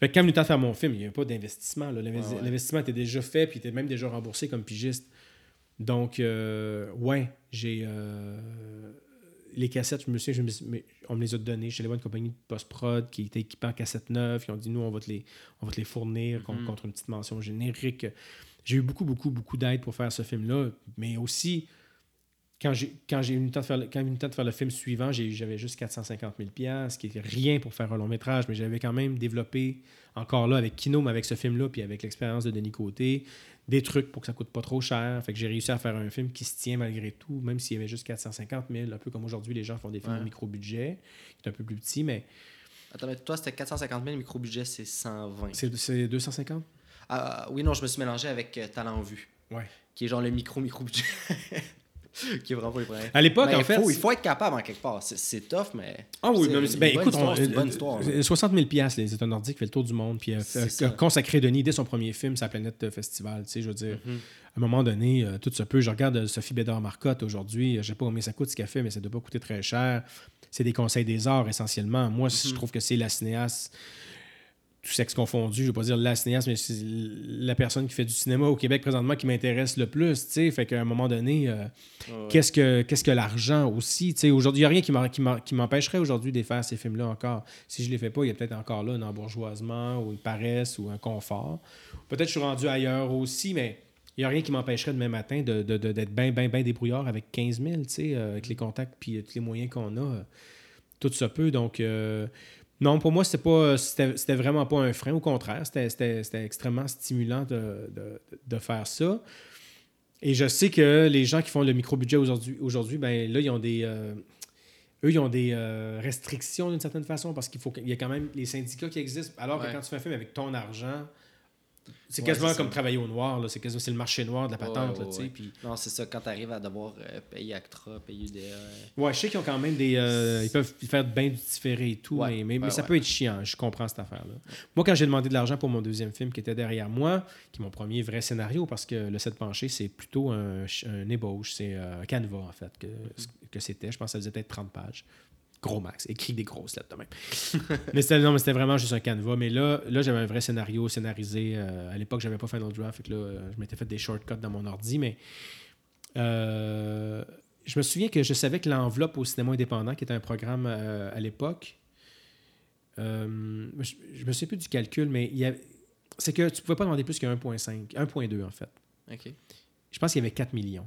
Fait que quand il est temps de faire mon film, il n'y avait pas d'investissement. ouais. L'investissement était déjà fait, puis il était même déjà remboursé comme pigiste. Donc, euh, ouais, j'ai. euh, les cassettes, je me souviens, je me mais on me les a données. Chez les une compagnie de post-prod qui était équipée en cassette neuve. Ils ont dit, nous, on va te les, on va te les fournir Mhm. contre une petite mention générique. J'ai eu beaucoup, beaucoup, beaucoup d'aide pour faire ce film-là. Mais aussi, quand j'ai eu le temps de faire le, quand j'ai eu le temps de faire le film suivant, j'avais juste 450 000 ce qui était rien pour faire un long métrage, mais j'avais quand même développé encore là avec Kino, mais avec ce film-là, puis avec l'expérience de Denis Côté, des trucs pour que ça coûte pas trop cher. Fait que j'ai réussi à faire un film qui se tient malgré tout, même s'il y avait juste 450 000, un peu comme aujourd'hui les gens font des films Ouais. au micro-budget, qui est un peu plus petit, mais Attends, mais toi, c'était 450 000, le micro-budget, c'est 120. c'est c'est 250? Ah, oui, non, je me suis mélangé avec euh, Talent Vue, Ouais. qui est genre le micro-micro-budget. qui est vraiment pas premiers. À l'époque, en il fait. faut, il faut être capable en quelque part. C'est- C'est tough, mais. Ah oui, c'est mais c'est- ben, écoute, histoire, on- c'est une bonne euh, histoire. euh, 60 000 piastres, les États nordiques fait le tour du monde, puis euh, C'est a consacré Denis dès son premier film, sa planète euh, festival. Tu sais, je veux dire, Mhm. à un moment donné, euh, tout se peut. Je regarde euh, Sophie Bédard-Marcotte aujourd'hui, euh, je sais pas combien ça coûte ce qu'elle fait, mais ça ne doit pas coûter très cher. C'est des conseils des arts essentiellement. Moi, je Mhm. trouve que c'est la cinéaste, tout sexe confondu, je ne veux pas dire la cinéaste, mais c'est la personne qui fait du cinéma au Québec présentement qui m'intéresse le plus. Tu sais, fait qu'à un moment donné. euh, Ouais. Qu'est-ce que, qu'est-ce que l'argent aussi? Tu sais, Aujourd'hui, il n'y a rien qui m'empêcherait aujourd'hui de faire ces films-là encore. Si je ne les fais pas, il y a peut-être encore là un embourgeoisement ou une paresse ou un confort. Peut-être que je suis rendu ailleurs aussi, mais il n'y a rien qui m'empêcherait demain matin de, de- de- d'être bien, bien, bien débrouillard avec 15 000, tu sais, euh, avec les contacts puis euh, tous les moyens qu'on a. euh, tout se peut. Donc, euh, non, pour moi, c'était pas c'était, vraiment pas un frein. Au contraire, c'était, extrêmement stimulant de, de- de faire ça. Et je sais que les gens qui font le micro-budget aujourd'hui, aujourd'hui ben là, ils ont des. euh, eux, ils ont des euh, restrictions d'une certaine façon parce qu'il faut qu'il y a quand même les syndicats qui existent. Alors Ouais. que quand tu fais un film avec ton argent, c'est quasiment comme travailler au noir. là. C'est quasiment c'est le marché noir de la patente. ouais, là, tu sais, ouais. puis- Non, c'est ça, quand tu arrives à devoir euh, payer Actra, payer des. euh, Ouais, je sais qu'ils ont quand même des. euh, ils peuvent faire bien du différé et tout, Ouais, mais, mais, ça peut être chiant. Je comprends cette affaire-là. Moi, quand j'ai demandé de l'argent pour mon deuxième film qui était derrière moi, qui est mon premier vrai scénario, parce que Le 7 penché, c'est plutôt un, un ébauche, c'est euh, un canevas, en fait, que, que c'était. Je pense que ça faisait peut-être 30 pages. Gros max, écrit des grosses lettres de même. mais c'était non, mais c'était vraiment juste un canevas. Mais là, là j'avais un vrai scénario scénarisé. Euh, à l'époque, j'avais pas Final Draft, fait que là, euh, je m'étais fait des shortcuts dans mon ordi, mais euh, je me souviens que je savais que l'enveloppe au cinéma indépendant, qui était un programme euh, à l'époque, euh, je, je me souviens plus du calcul, mais il y avait- c'est que tu pouvais pas demander plus que 1.5, 1.2 en fait. Ok. Je pense qu'il y avait 4 millions.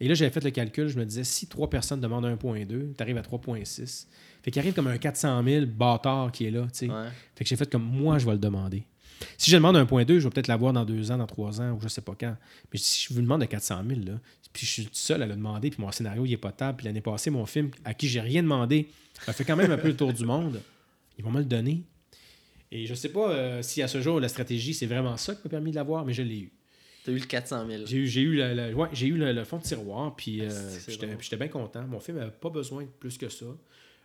Et là, j'avais fait le calcul, je me disais, si trois personnes demandent 1.2, tu arrives à 3.6. Fait qu'il arrive comme un 400 000 bâtard qui est là, tu sais. Ouais. Fait que j'ai fait comme moi, je vais le demander. Si je demande 1.2, je vais peut-être l'avoir dans deux ans, dans trois ans, ou je sais pas quand. Mais si je vous demande de 400 000, là, puis je suis tout seul à le demander, puis mon scénario, il est potable, puis l'année passée, mon film, à qui j'ai rien demandé, a fait quand même un peu le tour du monde, ils vont me le donner. Et je sais pas euh, si à ce jour, la stratégie, c'est vraiment ça qui m'a permis de l'avoir, mais je l'ai eu. T'as eu le 400 000. J'ai eu, j'ai eu, la- la- ouais, j'ai eu le, le fond de tiroir, puis euh, C'est puis j'étais bien content. Mon film n'avait pas besoin de plus que ça.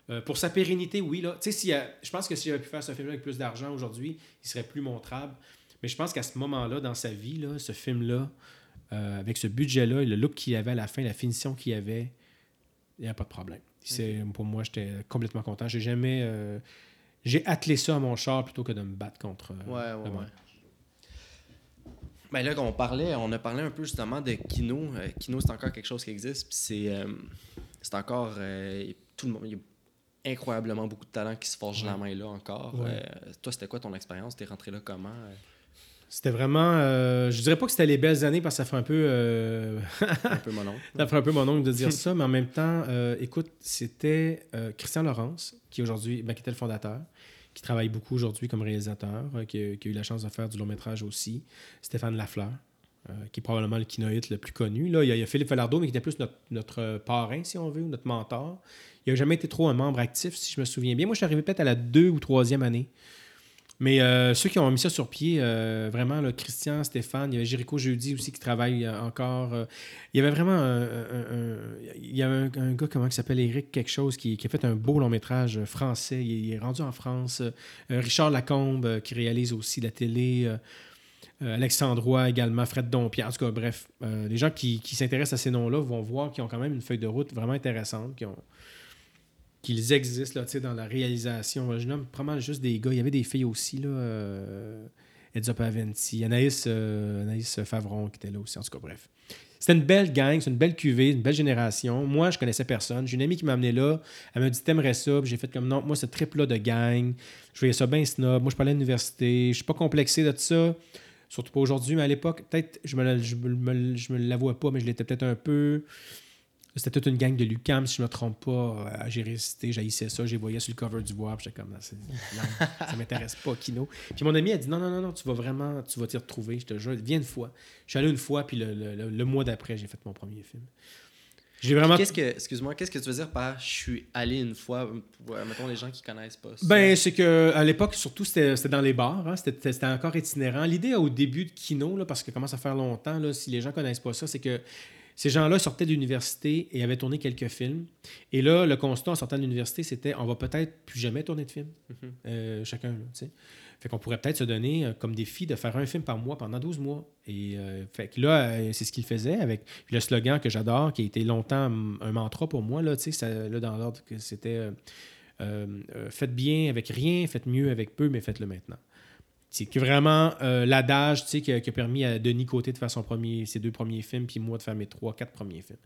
Euh, pour sa pérennité, oui. Là. A- je pense que si j'avais pu faire ce film-là avec plus d'argent aujourd'hui, il serait plus montrable. Mais je pense qu'à ce moment-là, dans sa vie, là, ce film-là, euh, avec ce budget-là, et le look qu'il avait à la fin, la finition qu'il avait, il n'y a pas de problème. C'est, Pour moi, j'étais complètement content. J'ai jamais. euh, j'ai attelé ça à mon char plutôt que de me battre contre. euh, Ouais, le ouais, monde. ouais. Ben là, on parlait, on a parlé un peu justement de Kino. Euh, Kino, c'est encore quelque chose qui existe. Puis c'est, euh, c'est encore euh, tout le monde. Il y a incroyablement beaucoup de talents qui se forgent la main là encore. Ouais. Toi, c'était quoi ton expérience? T'es rentré là comment? C'était vraiment. euh, je dirais pas que c'était les belles années parce que ça fait un peu. euh, Un peu mon oncle. ça ferait un peu mon oncle de dire ça, mais en même temps, euh, écoute, c'était Christian Laurence, qui aujourd'hui, ben, qui était le fondateur, qui travaille beaucoup aujourd'hui comme réalisateur, euh, qui, a, eu la chance de faire du long métrage aussi. Stéphane Lafleur, euh, qui est probablement le kinoïte le plus connu. Là, il, y a, Philippe Falardeau, mais qui était plus notre, euh, parrain, si on veut, notre mentor. Il n'a jamais été trop un membre actif, si je me souviens bien. Moi, je suis arrivé peut-être à la deux ou troisième année. Mais euh, ceux qui ont mis ça sur pied, euh, vraiment, Christian, Stéphane, il y avait Jéricho Jeudi aussi qui travaille euh, encore. il y avait vraiment un, il y a un, gars comment il s'appelle Eric quelque chose qui, a fait un beau long métrage français. Il, est- rendu en France. Richard Lacombe qui réalise aussi la télé. Alexandre également, Fred Dompierre. En tout cas, bref, les gens qui, s'intéressent à ces noms-là vont voir qu'ils ont quand même une feuille de route vraiment intéressante, qu'ils existent là, dans la réalisation. Je nomme probablement juste des gars. Il y avait des filles aussi. Là, euh, Edza Paventi, Anaïs, euh, Anaïs Favron qui était là aussi. En tout cas, bref. C'était une belle gang, c'est une belle cuvée, une belle génération. Moi, je connaissais personne. J'ai une amie qui m'a amené là. Elle m'a dit T'aimerais ça? J'ai fait comme non, moi, ce trip-là de gang. Je voyais ça bien snob. Moi, je parlais à l'université. Je suis pas complexé de ça. Surtout pas aujourd'hui, mais à l'époque, peut-être, je me, je me, je me pas, mais je l'étais peut-être un peu. C'était toute une gang de Lucam, si je me trompe pas. Euh, J'ai résisté, j'haïssais ça, j'ai voyé sur le cover du voir, puis j'étais comme, non, c'est- non, ça m'intéresse pas, Kino. Puis mon ami a dit, non, non, non, non, tu vas vraiment, tu vas t'y retrouver, je te jure, viens une fois. Je suis allé une fois, puis le, le- le- le mois d'après, j'ai fait mon premier film. J'ai vraiment. Qu'est-ce que, excuse-moi, qu'est-ce que tu veux dire par je suis allé une fois, pour, euh, mettons les gens qui connaissent pas ça? Ben, c'est que à l'époque, surtout, c'était dans les bars. hein, C'était c'était encore itinérant. L'idée au début de Kino, là, parce que ça commence à faire longtemps, là, si les gens connaissent pas ça, c'est que ces gens-là sortaient de l'université et avaient tourné quelques films. Et là, le constat en sortant de l'université, c'était on va peut-être plus jamais tourner de film, Mhm. euh, chacun. Là, fait qu'on pourrait peut-être se donner euh, comme défi de faire un film par mois pendant 12 mois. Et euh, fait que là, c'est ce qu'il faisait avec le slogan que j'adore, qui a été longtemps un mantra pour moi. Là, tu sais, ça- là dans l'ordre que c'était. faites bien avec rien, faites mieux avec peu, mais faites-le maintenant. C'est que vraiment euh, l'adage qui, a, qui a permis à Denis Côté de faire son premier, ses deux premiers films, puis moi de faire mes trois, quatre premiers films.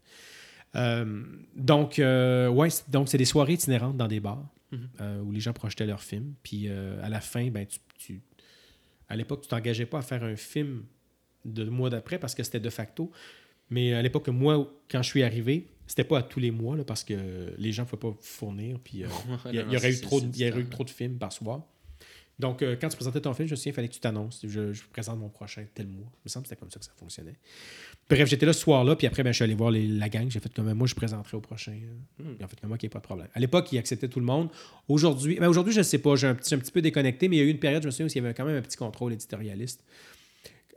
Euh, donc, euh, ouais, c'est- donc c'est des soirées itinérantes dans des bars Mhm. euh, où les gens projetaient leurs films. Puis à la fin, ben, tu, tu- à l'époque, tu t'engageais pas à faire un film de mois d'après parce que c'était de facto. Mais à l'époque, moi, quand je suis arrivé, c'était pas à tous les mois là, parce que les gens ne pouvaient pas fournir. Puis il y aurait eu trop de films par soir. Donc, euh, quand tu présentais ton film, je me souviens, il fallait que tu t'annonces. Je, je présente mon prochain tel mois. Il me semble que c'était comme ça que ça fonctionnait. Bref, j'étais là ce soir-là, puis après, ben, je suis allé voir les- la gang. J'ai fait comme moi, je présenterai au prochain. euh. Hmm. Fait comme moi, qu'il n'y a pas de problème. À l'époque, ils acceptaient tout le monde. Aujourd'hui, ben, aujourd'hui je ne sais pas, j'ai un, petit, un petit peu déconnecté, mais il y a eu une période, je me souviens, où il y avait quand même un petit contrôle éditorialiste.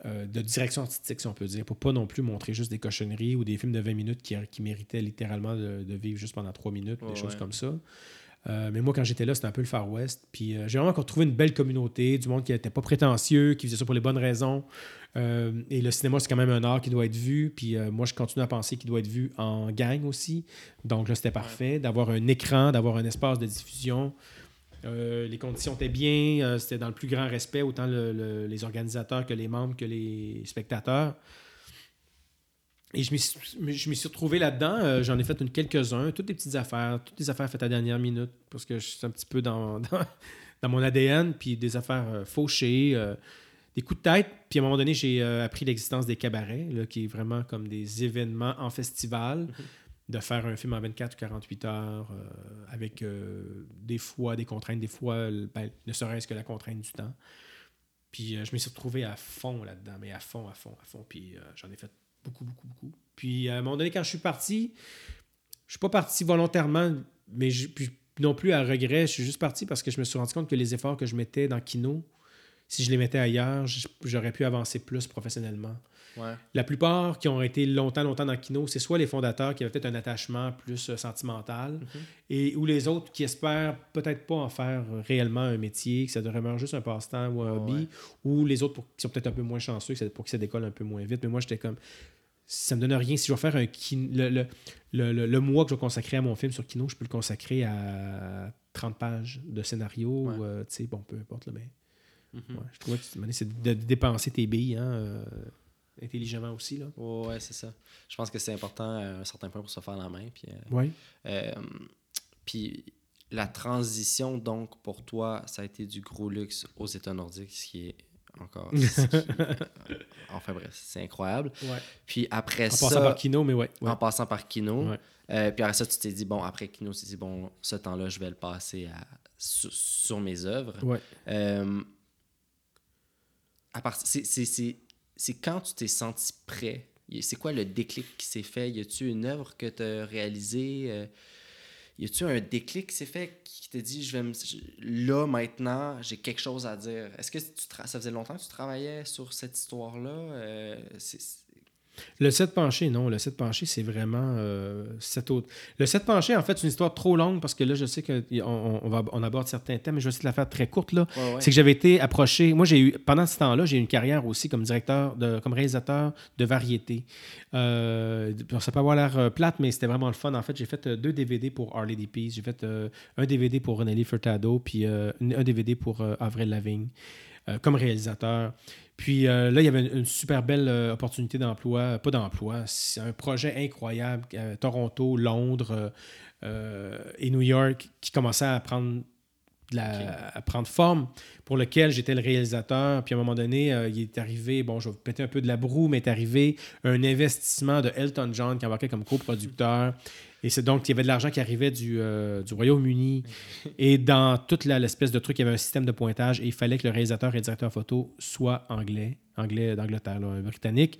euh, de direction artistique, si on peut dire, pour pas non plus montrer juste des cochonneries ou des films de 20 minutes qui, qui méritaient littéralement de, de vivre juste pendant 3 minutes, des choses comme ça. Euh, mais moi, quand j'étais là, c'était un peu le Far West. Puis euh, j'ai vraiment encore trouvé une belle communauté, du monde qui n'était pas prétentieux, qui faisait ça pour les bonnes raisons. Euh, et le cinéma, c'est quand même un art qui doit être vu. Puis moi, je continue à penser qu'il doit être vu en gang aussi. Donc là, c'était parfait d'avoir un écran, d'avoir un espace de diffusion. Les conditions étaient bien, c'était dans le plus grand respect, autant le- le- les organisateurs que les membres que les spectateurs. Et je m'y suis, retrouvé là-dedans. euh, J'en ai fait une quelques-uns, toutes des petites affaires, toutes des affaires faites à la dernière minute, parce que je suis un petit peu dans, dans, dans mon ADN, puis des affaires euh, fauchées, euh, des coups de tête. Puis à un moment donné, j'ai appris l'existence des cabarets, là, qui est vraiment comme des événements en festival, de faire un film en 24 ou 48 heures, avec des fois des contraintes, des fois, ben, ne serait-ce que la contrainte du temps. Puis je me suis retrouvé à fond là-dedans, mais à fond, à fond, à fond. Puis j'en ai fait beaucoup, beaucoup, beaucoup. Puis à un moment donné, quand je suis parti, je suis pas parti volontairement, mais puis non plus à regret. Je suis juste parti parce que je me suis rendu compte que les efforts que je mettais dans Kino, si je les mettais ailleurs, j'aurais pu avancer plus professionnellement. Ouais. La plupart qui ont été longtemps, longtemps dans Kino, c'est soit les fondateurs qui avaient peut-être un attachement plus euh, sentimental, et ou les autres qui espèrent peut-être pas en faire euh, réellement un métier, que ça demeure juste un passe-temps ou un Ouais, hobby, ouais. ou les autres pour, qui sont peut-être un peu moins chanceux, pour que ça décolle un peu moins vite. Mais moi, j'étais comme, ça me donne rien. Si je vais faire un kin- le, le, le, le- le mois que je vais consacrer à mon film sur Kino, je peux le consacrer à 30 pages de scénario, Ouais. euh, tu sais, bon, peu importe, là, mais Mhm. ouais, je trouvais que c'est de, de dépenser tes billes hein, euh, intelligemment aussi. Là. Ouais, c'est ça. Je pense que c'est important à un certain point pour se faire la main. Puis, euh, Ouais. euh, puis la transition, donc, pour toi, ça a été du gros luxe aux États nordiques, ce qui est encore. ce qui- enfin bref, c'est incroyable. Ouais. Puis après En ça. passant par Kino, mais ouais. ouais. En passant par Kino. Ouais. Euh, puis après ça, tu t'es dit, bon, après Kino, tu t'es dit, bon, ce temps-là, je vais le passer à, sur, sur mes œuvres. Ouais. Euh, à part, c'est, c'est, quand tu t'es senti prêt? C'est quoi le déclic qui s'est fait? Y a-tu une œuvre que tu as réalisée? Euh, y a-tu un déclic qui s'est fait qui t'a dit, je vais me... là, maintenant, j'ai quelque chose à dire? Est-ce que tu ça faisait longtemps que tu travaillais sur cette histoire-là? Euh, c'est- c'est- Le set penché, non. Le set penché, c'est vraiment euh. Le set penché, en fait, c'est une histoire trop longue parce que là, je sais qu'on on, on va, on aborde certains thèmes, mais je vais essayer de la faire très courte. Là. Ouais, ouais. C'est que j'avais été approché. Moi, j'ai eu pendant ce temps-là, j'ai eu une carrière aussi comme directeur, de, comme réalisateur de variété. Euh, ça peut avoir l'air euh, plate, mais c'était vraiment le fun. En fait, j'ai fait euh, deux DVD pour Harley D. Peace. J'ai fait euh, un DVD pour Renélie Furtado, puis un un DVD pour Avril Lavigne. Comme réalisateur. Puis là, il y avait une, super belle opportunité d'emploi, pas d'emploi, c'est un projet incroyable, Toronto, Londres et New York, qui commençait à prendre à prendre forme, pour lequel j'étais le réalisateur. Puis à un moment donné, euh, il est arrivé, bon, je vais péter un peu de la broue, mais est arrivé un investissement de Elton John qui embarquait comme coproducteur. Et c'est donc, il y avait de l'argent qui arrivait du, euh, du Royaume-Uni. et dans toute l'espèce de truc, il y avait un système de pointage et il fallait que le réalisateur et le directeur photo soient anglais, anglais d'Angleterre, britannique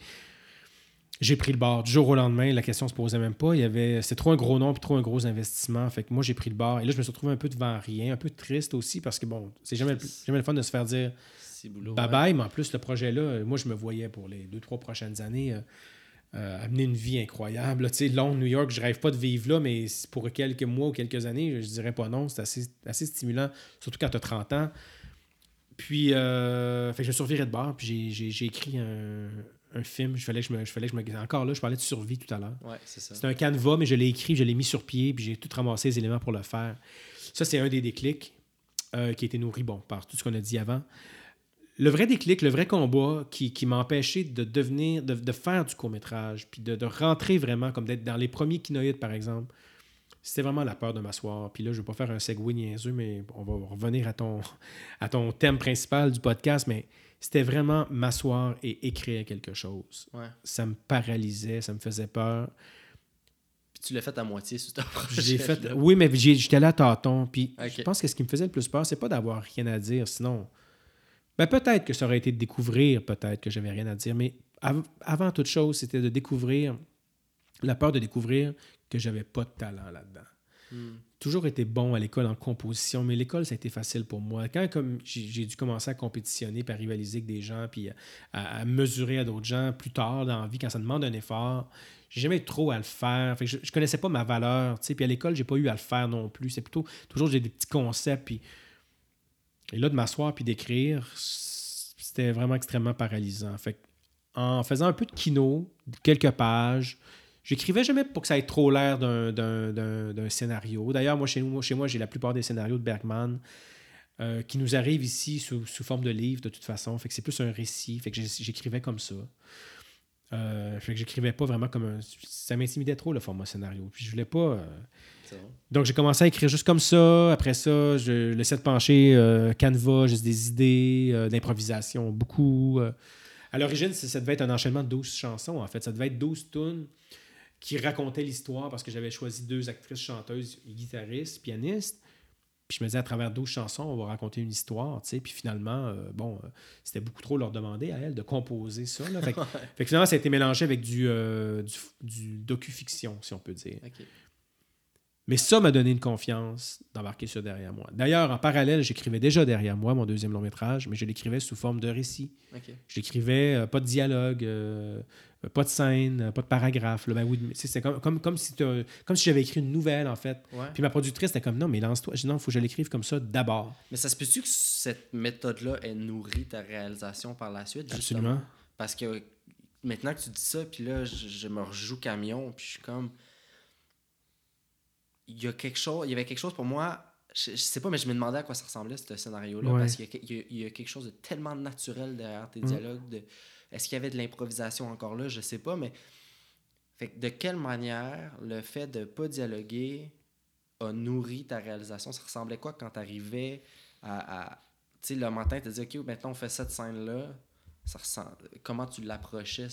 j'ai pris le bord. Du jour au lendemain, la question se posait même pas. Il y avait, c'était trop un gros nom et trop un gros investissement. Fait que moi, j'ai pris le bord. Et là, je me suis retrouvé un peu devant rien, un peu triste aussi parce que bon, c'est jamais, jamais le fun de se faire dire bye bye. Mais en plus, le projet-là, moi, je me voyais pour les deux, trois prochaines années. Euh, euh, amener une vie incroyable. Tu sais, Londres, New York, je rêve pas de vivre là, mais pour quelques mois ou quelques années, je dirais pas non. C'est assez, assez stimulant, surtout quand tu as 30 ans. Puis, euh, fait que je me suis reviré de bord, puis j'ai écrit un, un film. Je fallait que je me, je fallais que je me... Encore là, je parlais de survie tout à l'heure. Ouais, c'est ça. C'est un canevas, mais je l'ai écrit, je l'ai mis sur pied, puis j'ai tout ramassé les éléments pour le faire. Ça, c'est un des déclics euh, qui a été nourri, bon, par tout ce qu'on a dit avant. Le vrai déclic, le vrai combat qui, qui m'a empêché de devenir, de, de faire du court-métrage, puis de, de, rentrer vraiment, comme d'être dans les premiers kinoïdes, par exemple, c'était vraiment la peur de m'asseoir. Puis là, je ne vais pas faire un segway niaiseux, mais on va revenir à ton, à ton thème principal du podcast, mais c'était vraiment m'asseoir et écrire quelque chose. Ça me paralysait, ça me faisait peur. Puis tu l'as fait à moitié sur ta J'ai fait, Oui, mais j'étais là à tâton. Puis je pense que ce qui me faisait le plus peur, c'est pas d'avoir rien à dire. Sinon, ben peut-être que ça aurait été de découvrir, peut-être que j'avais rien à dire. Mais avant toute chose, c'était de découvrir, la peur de découvrir que j'avais pas de talent là-dedans. Hmm toujours été bon à l'école en composition, mais l'école, ça a été facile pour moi. Quand comme j'ai dû commencer à compétitionner, puis à rivaliser avec des gens, puis à, mesurer à d'autres gens plus tard dans la vie, quand ça demande un effort, j'ai jamais trop à le faire. je, ne connaissais pas ma valeur, puis à l'école, j'ai pas eu à le faire non plus. C'est plutôt, toujours, j'ai des petits concepts. Et là, de m'asseoir puis d'écrire, c'était vraiment extrêmement paralysant. Fait en faisant un peu de kino, quelques pages, J'écrivais jamais pour que ça ait trop l'air d'un scénario. D'ailleurs, moi, chez, chez moi, j'ai la plupart des scénarios de Bergman euh, qui nous arrivent ici sous, forme de livre, de toute façon. Fait que c'est plus un récit. Fait que j'écrivais comme ça. Euh, fait que j'écrivais pas vraiment comme un... Ça m'intimidait trop, le format scénario. Puis je voulais pas... Euh, donc, j'ai commencé à écrire juste comme ça. Après ça, je laissais de pencher euh, Canva, juste des idées, d'improvisation, beaucoup. À l'origine, ça devait être un enchaînement de 12 chansons, en fait. Ça devait être 12 tunes qui racontait l'histoire parce que j'avais choisi deux actrices chanteuses, guitaristes, pianistes. Puis je me disais, à travers 12 chansons, on va raconter une histoire, tu sais. Puis finalement, euh, bon, euh, c'était beaucoup trop leur demander à elles de composer ça. Fait, que, finalement, ça a été mélangé avec du, euh, du, docu-fiction, si on peut dire. Mais ça m'a donné une confiance d'embarquer ça derrière moi. D'ailleurs, en parallèle, j'écrivais déjà derrière moi mon deuxième long métrage, mais je l'écrivais sous forme de récit. Je l'écrivais, euh, pas de dialogue, euh, pas de scène, euh, pas de paragraphe. Ben oui, c'est comme, comme, comme, si, comme si j'avais écrit une nouvelle, en fait. Puis ma productrice était comme, non, mais lance-toi. Je dis, non, il faut que je l'écrive comme ça d'abord. Mais ça se peut-tu que cette méthode-là ait nourri ta réalisation par la suite? Absolument. Parce que maintenant que tu dis ça, puis là, je, je me rejoue camion, puis je suis comme il y a quelque chose, il y avait quelque chose pour moi, je, sais pas, mais je me demandais à quoi ça ressemblait ce scénario-là, parce qu'il y, a quelque chose de tellement naturel derrière tes mm. dialogues. De, est-ce qu'il y avait de l'improvisation encore là, je sais pas, mais fait de quelle manière le fait de pas dialoguer a nourri ta réalisation? Ça ressemblait quoi quand tu arrivais à, tu sais, le matin, tu te dis, OK, maintenant on fait cette scène-là, ça ressent... comment tu l'approchais?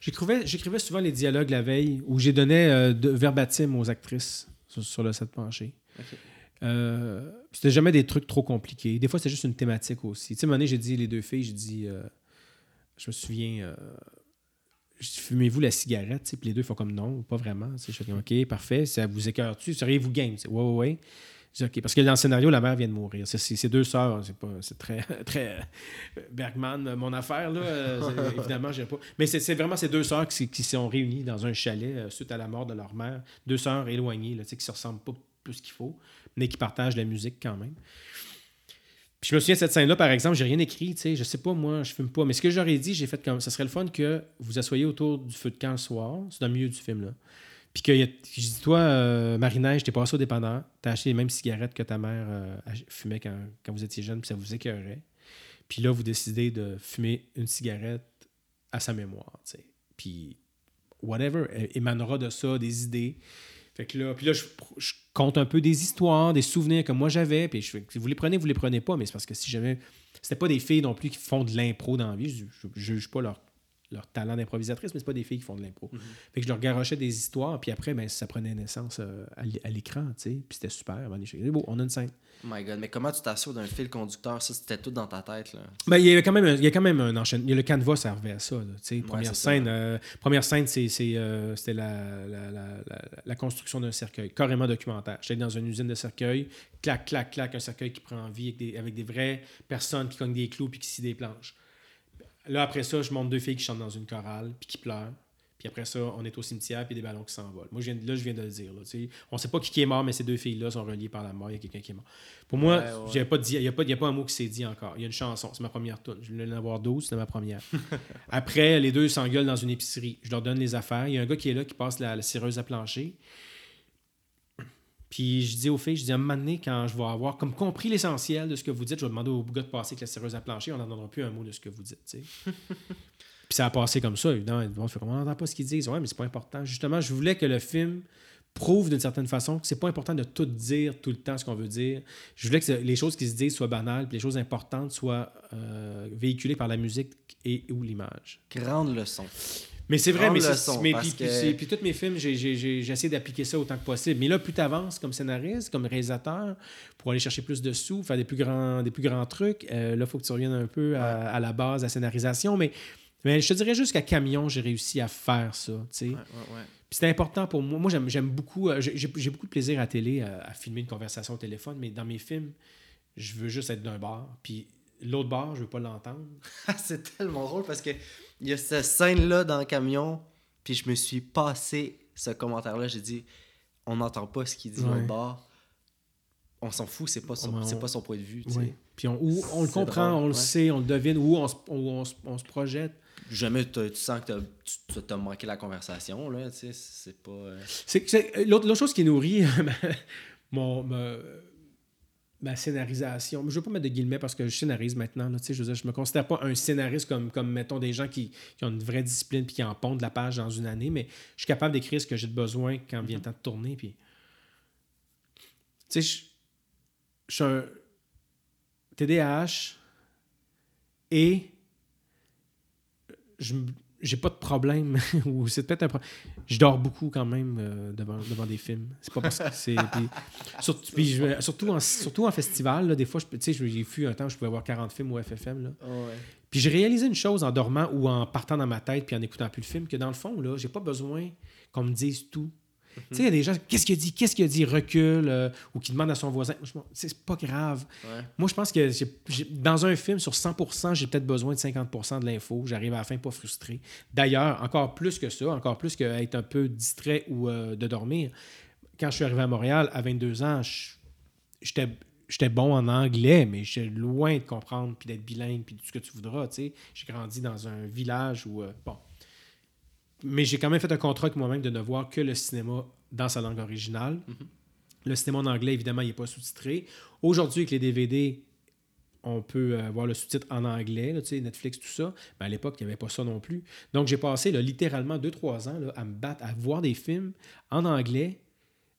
J'écrivais, j'écrivais souvent les dialogues la veille où j'ai donné euh, de, verbatim aux actrices sur, le set penché. Euh, c'était jamais des trucs trop compliqués. Des fois, c'était juste une thématique aussi. Tu sais, à un moment donné, j'ai dit les deux filles, j'ai dit, euh, je me souviens, euh, fumez-vous la cigarette? Puis les deux font comme non, pas vraiment. Je suis OK, parfait. Ça vous écœure-tu? Seriez-vous game? Ouais, ouais, ouais. OK. Parce que dans le scénario, la mère vient de mourir. C'est deux sœurs. C'est pas c'est très, très Bergman, mon affaire, là. évidemment, j'ai pas. Mais c'est vraiment ces deux sœurs qui, qui sont réunies dans un chalet euh, suite à la mort de leur mère. Deux sœurs éloignées, là, qui se ressemblent pas plus qu'il faut, mais qui partagent la musique quand même. Puis je me souviens de cette scène-là, par exemple, j'ai rien écrit, tu sais, je sais pas, moi, je fume pas. Mais ce que j'aurais dit, j'ai fait comme ça serait le fun que vous assoyez autour du feu de camp le soir. C'est dans le milieu du film, là. Puis que je dis, toi, euh, Marie-Neige, t'es passé au dépanneur, t'as acheté les mêmes cigarettes que ta mère euh, fumait quand, vous étiez jeune, puis ça vous écœurait. Puis là, vous décidez de fumer une cigarette à sa mémoire, tu sais. Puis, whatever, émanera de ça, des idées. Fait que là, puis là, je, compte un peu des histoires, des souvenirs que moi j'avais. Puis je, vous les prenez, vous les prenez pas, mais c'est parce que si jamais. C'était pas des filles non plus qui font de l'impro dans la vie. Je, je juge pas leur leur talent d'improvisatrice, mais c'est pas des filles qui font de l'impro. Mhm. Fait que je leur garochais des histoires, puis après, ben, ça prenait naissance euh, à l'écran, tu sais. Puis c'était super. Ben, dit, bon, on a une scène. Oh my god, mais comment tu t'assures d'un fil conducteur? Ça, c'était tout dans ta tête, là. Ben, il y a quand même un, il y a quand même un enchaînement. Le canevas servait à ça. là, tu sais. première, c'est ça. scène, euh, première scène, c'est, c'est, euh, c'était la, la, la, la- la construction d'un cercueil, carrément documentaire. J'étais dans une usine de cercueil, clac, clac, clac, un cercueil qui prend vie avec des, avec des vraies personnes qui cognent des clous puis qui scient des planches. Là, après ça, je montre deux filles qui chantent dans une chorale puis qui pleurent. Puis après ça, on est au cimetière puis des ballons qui s'envolent. Moi, je viens, là, je viens de le dire. Là, on ne sait pas qui qui est mort, mais ces deux filles-là sont reliées par la mort. Il y a quelqu'un qui est mort. Pour moi, Ouais, ouais. j'avais pas dit- il n'y a, a pas un mot qui s'est dit encore. Il y a une chanson. C'est ma première tune. Je voulais en avoir 12, c'est ma première. Après, les deux s'engueulent dans une épicerie. Je leur donne les affaires. Il y a un gars qui est là qui passe la, la cireuse à plancher. Puis je dis aux filles, je dis à un moment donné, quand je vais avoir comme compris l'essentiel de ce que vous dites, je vais demander au gars de passer avec la cireuse à plancher, on n'en donnera plus un mot de ce que vous dites. Puis ça a passé comme ça, évidemment. On n'entend pas ce qu'ils disent. Ouais, mais c'est pas important. Justement, je voulais que le film prouve d'une certaine façon que c'est pas important de tout dire tout le temps ce qu'on veut dire. Je voulais que les choses qui se disent soient banales, puis les choses importantes soient euh, véhiculées par la musique et ou l'image. Grande leçon. Mais c'est vrai, mais, c'est- leçon, mais puis, que- puis tous mes films, j'ai- essayé d'appliquer ça autant que possible. Mais là, plus tu avances comme scénariste, comme réalisateur, pour aller chercher plus de sous, faire des plus grands, des plus grands trucs, euh, là, il faut que tu reviennes un peu à, à la base, à la scénarisation. Mais, mais je te dirais juste qu'à Camion, j'ai réussi à faire ça. Ouais, ouais, ouais. Puis c'est important pour moi. Moi, j'aime, beaucoup. euh, j'ai, beaucoup de plaisir à télé, à, à filmer une conversation au téléphone, mais dans mes films, je veux juste être d'un bar. Puis l'autre bar, je veux pas l'entendre. c'est tellement drôle parce que il y a cette scène-là dans le camion, puis je me suis passé ce commentaire-là. J'ai dit, on n'entend pas ce qu'il dit Ouais. l'autre bord. On s'en fout, c'est pas, son, On- c'est pas son point de vue. Ouais. Puis on, ou on le comprend, drôle, on le ouais. sait, on le devine, ou on, on on se projette. Jamais tu sens que tu tu t'as manqué la conversation, là, tu sais, c'est pas... euh, l'autre, chose qui nourrit mon, ma scénarisation, je ne veux pas mettre de guillemets parce que je scénarise maintenant. Là, je ne me considère pas un scénariste comme, comme mettons, des gens qui, qui ont une vraie discipline puis qui en pondent la page dans une année, mais je suis capable d'écrire ce que j'ai de besoin quand vient le temps de tourner. Puis... Tu sais, je, je suis un TDAH et je j'ai pas de problème ou c'est peut-être un problème. Je dors beaucoup quand même euh, devant, devant des films. C'est pas parce que c'est puis, surtout, puis je- surtout en surtout en festival là, des fois je sais j'ai vu un temps où je pouvais voir 40 films au FFM là. Puis j'ai réalisé une chose en dormant ou en partant dans ma tête puis en écoutant plus le film que dans le fond là, j'ai pas besoin qu'on me dise tout. Tu sais, il y a des gens, qu'est-ce qu'il dit, qu'est-ce qu'il dit, recule, euh, ou qui demande à son voisin. C'est pas grave. Ouais. Moi, je pense que dans un film, sur 100%, j'ai peut-être besoin de 50% de l'info. J'arrive à la fin pas frustré. D'ailleurs, encore plus que ça, encore plus qu'être un peu distrait ou euh, de dormir. Quand je suis arrivé à Montréal, à 22 ans, j'étais j'étais bon en anglais, mais j'étais loin de comprendre puis d'être bilingue puis tout ce que tu voudras. tu sais. J'ai grandi dans un village où... euh, bon. Mais j'ai quand même fait un contrat avec moi-même de ne voir que le cinéma dans sa langue originale. Le cinéma en anglais, évidemment, il n'est pas sous-titré. Aujourd'hui, avec les DVD, on peut euh, voir le sous-titre en anglais, là, Netflix, tout ça. Mais à l'époque, il n'y avait pas ça non plus. Donc, j'ai passé là, littéralement 2-3 ans là, à me battre, à voir des films en anglais,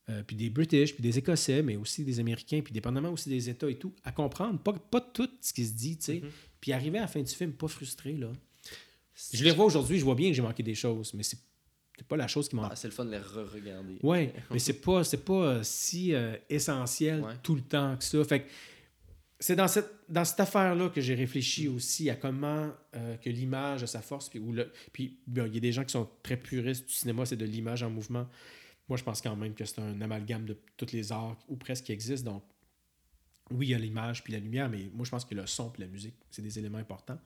euh, puis des British, puis des Écossais, mais aussi des Américains, puis dépendamment aussi des États et tout, à comprendre, pas, pas tout ce qui se dit, tu sais. Puis arriver à la fin du film, pas frustré, là. Je les revois aujourd'hui, je vois bien que j'ai manqué des choses, mais c'est pas la chose qui m'en Ah, c'est le fun de les re-regarder. Ouais, mais c'est pas c'est pas euh, si euh, essentiel Ouais. tout le temps que ça. Fait c'est dans cette dans cette affaire là que j'ai réfléchi aussi à comment euh, que l'image a sa force puis où le puis il y a des gens qui sont très puristes du cinéma, c'est de l'image en mouvement. Moi, je pense quand même que c'est un amalgame de tous les arts ou presque qui existent. Donc oui, il y a l'image puis la lumière, mais moi je pense que le son puis la musique, c'est des éléments importants.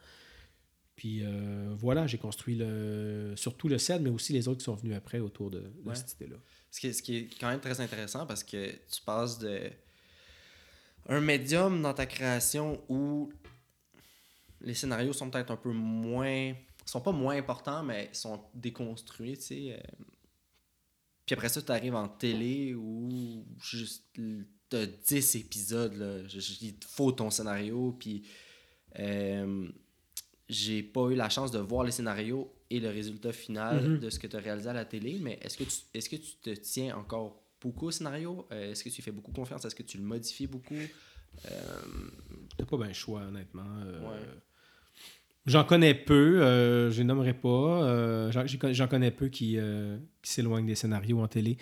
Puis euh, voilà, j'ai construit le, surtout le set, mais aussi les autres qui sont venus après autour de, de Ouais. cette idée-là. Ce qui, est, ce qui est quand même très intéressant parce que tu passes de un médium dans ta création où les scénarios sont peut-être un peu moins sont pas moins importants mais sont déconstruits tu sais euh. puis après ça tu arrives en télé où juste t'as 10 épisodes là, il te faut ton scénario puis Euh, j'ai pas eu la chance de voir les scénarios et le résultat final Mhm. de ce que tu as réalisé à la télé, mais est-ce que, tu, est-ce que tu te tiens encore beaucoup au scénario? Euh, est-ce que tu fais beaucoup confiance? Est-ce que tu le modifies beaucoup? Euh, T'as pas bien le choix, honnêtement. Euh, Ouais. J'en connais peu, je les nommerai pas. j'en- connais peu qui, qui s'éloignent des scénarios en télé.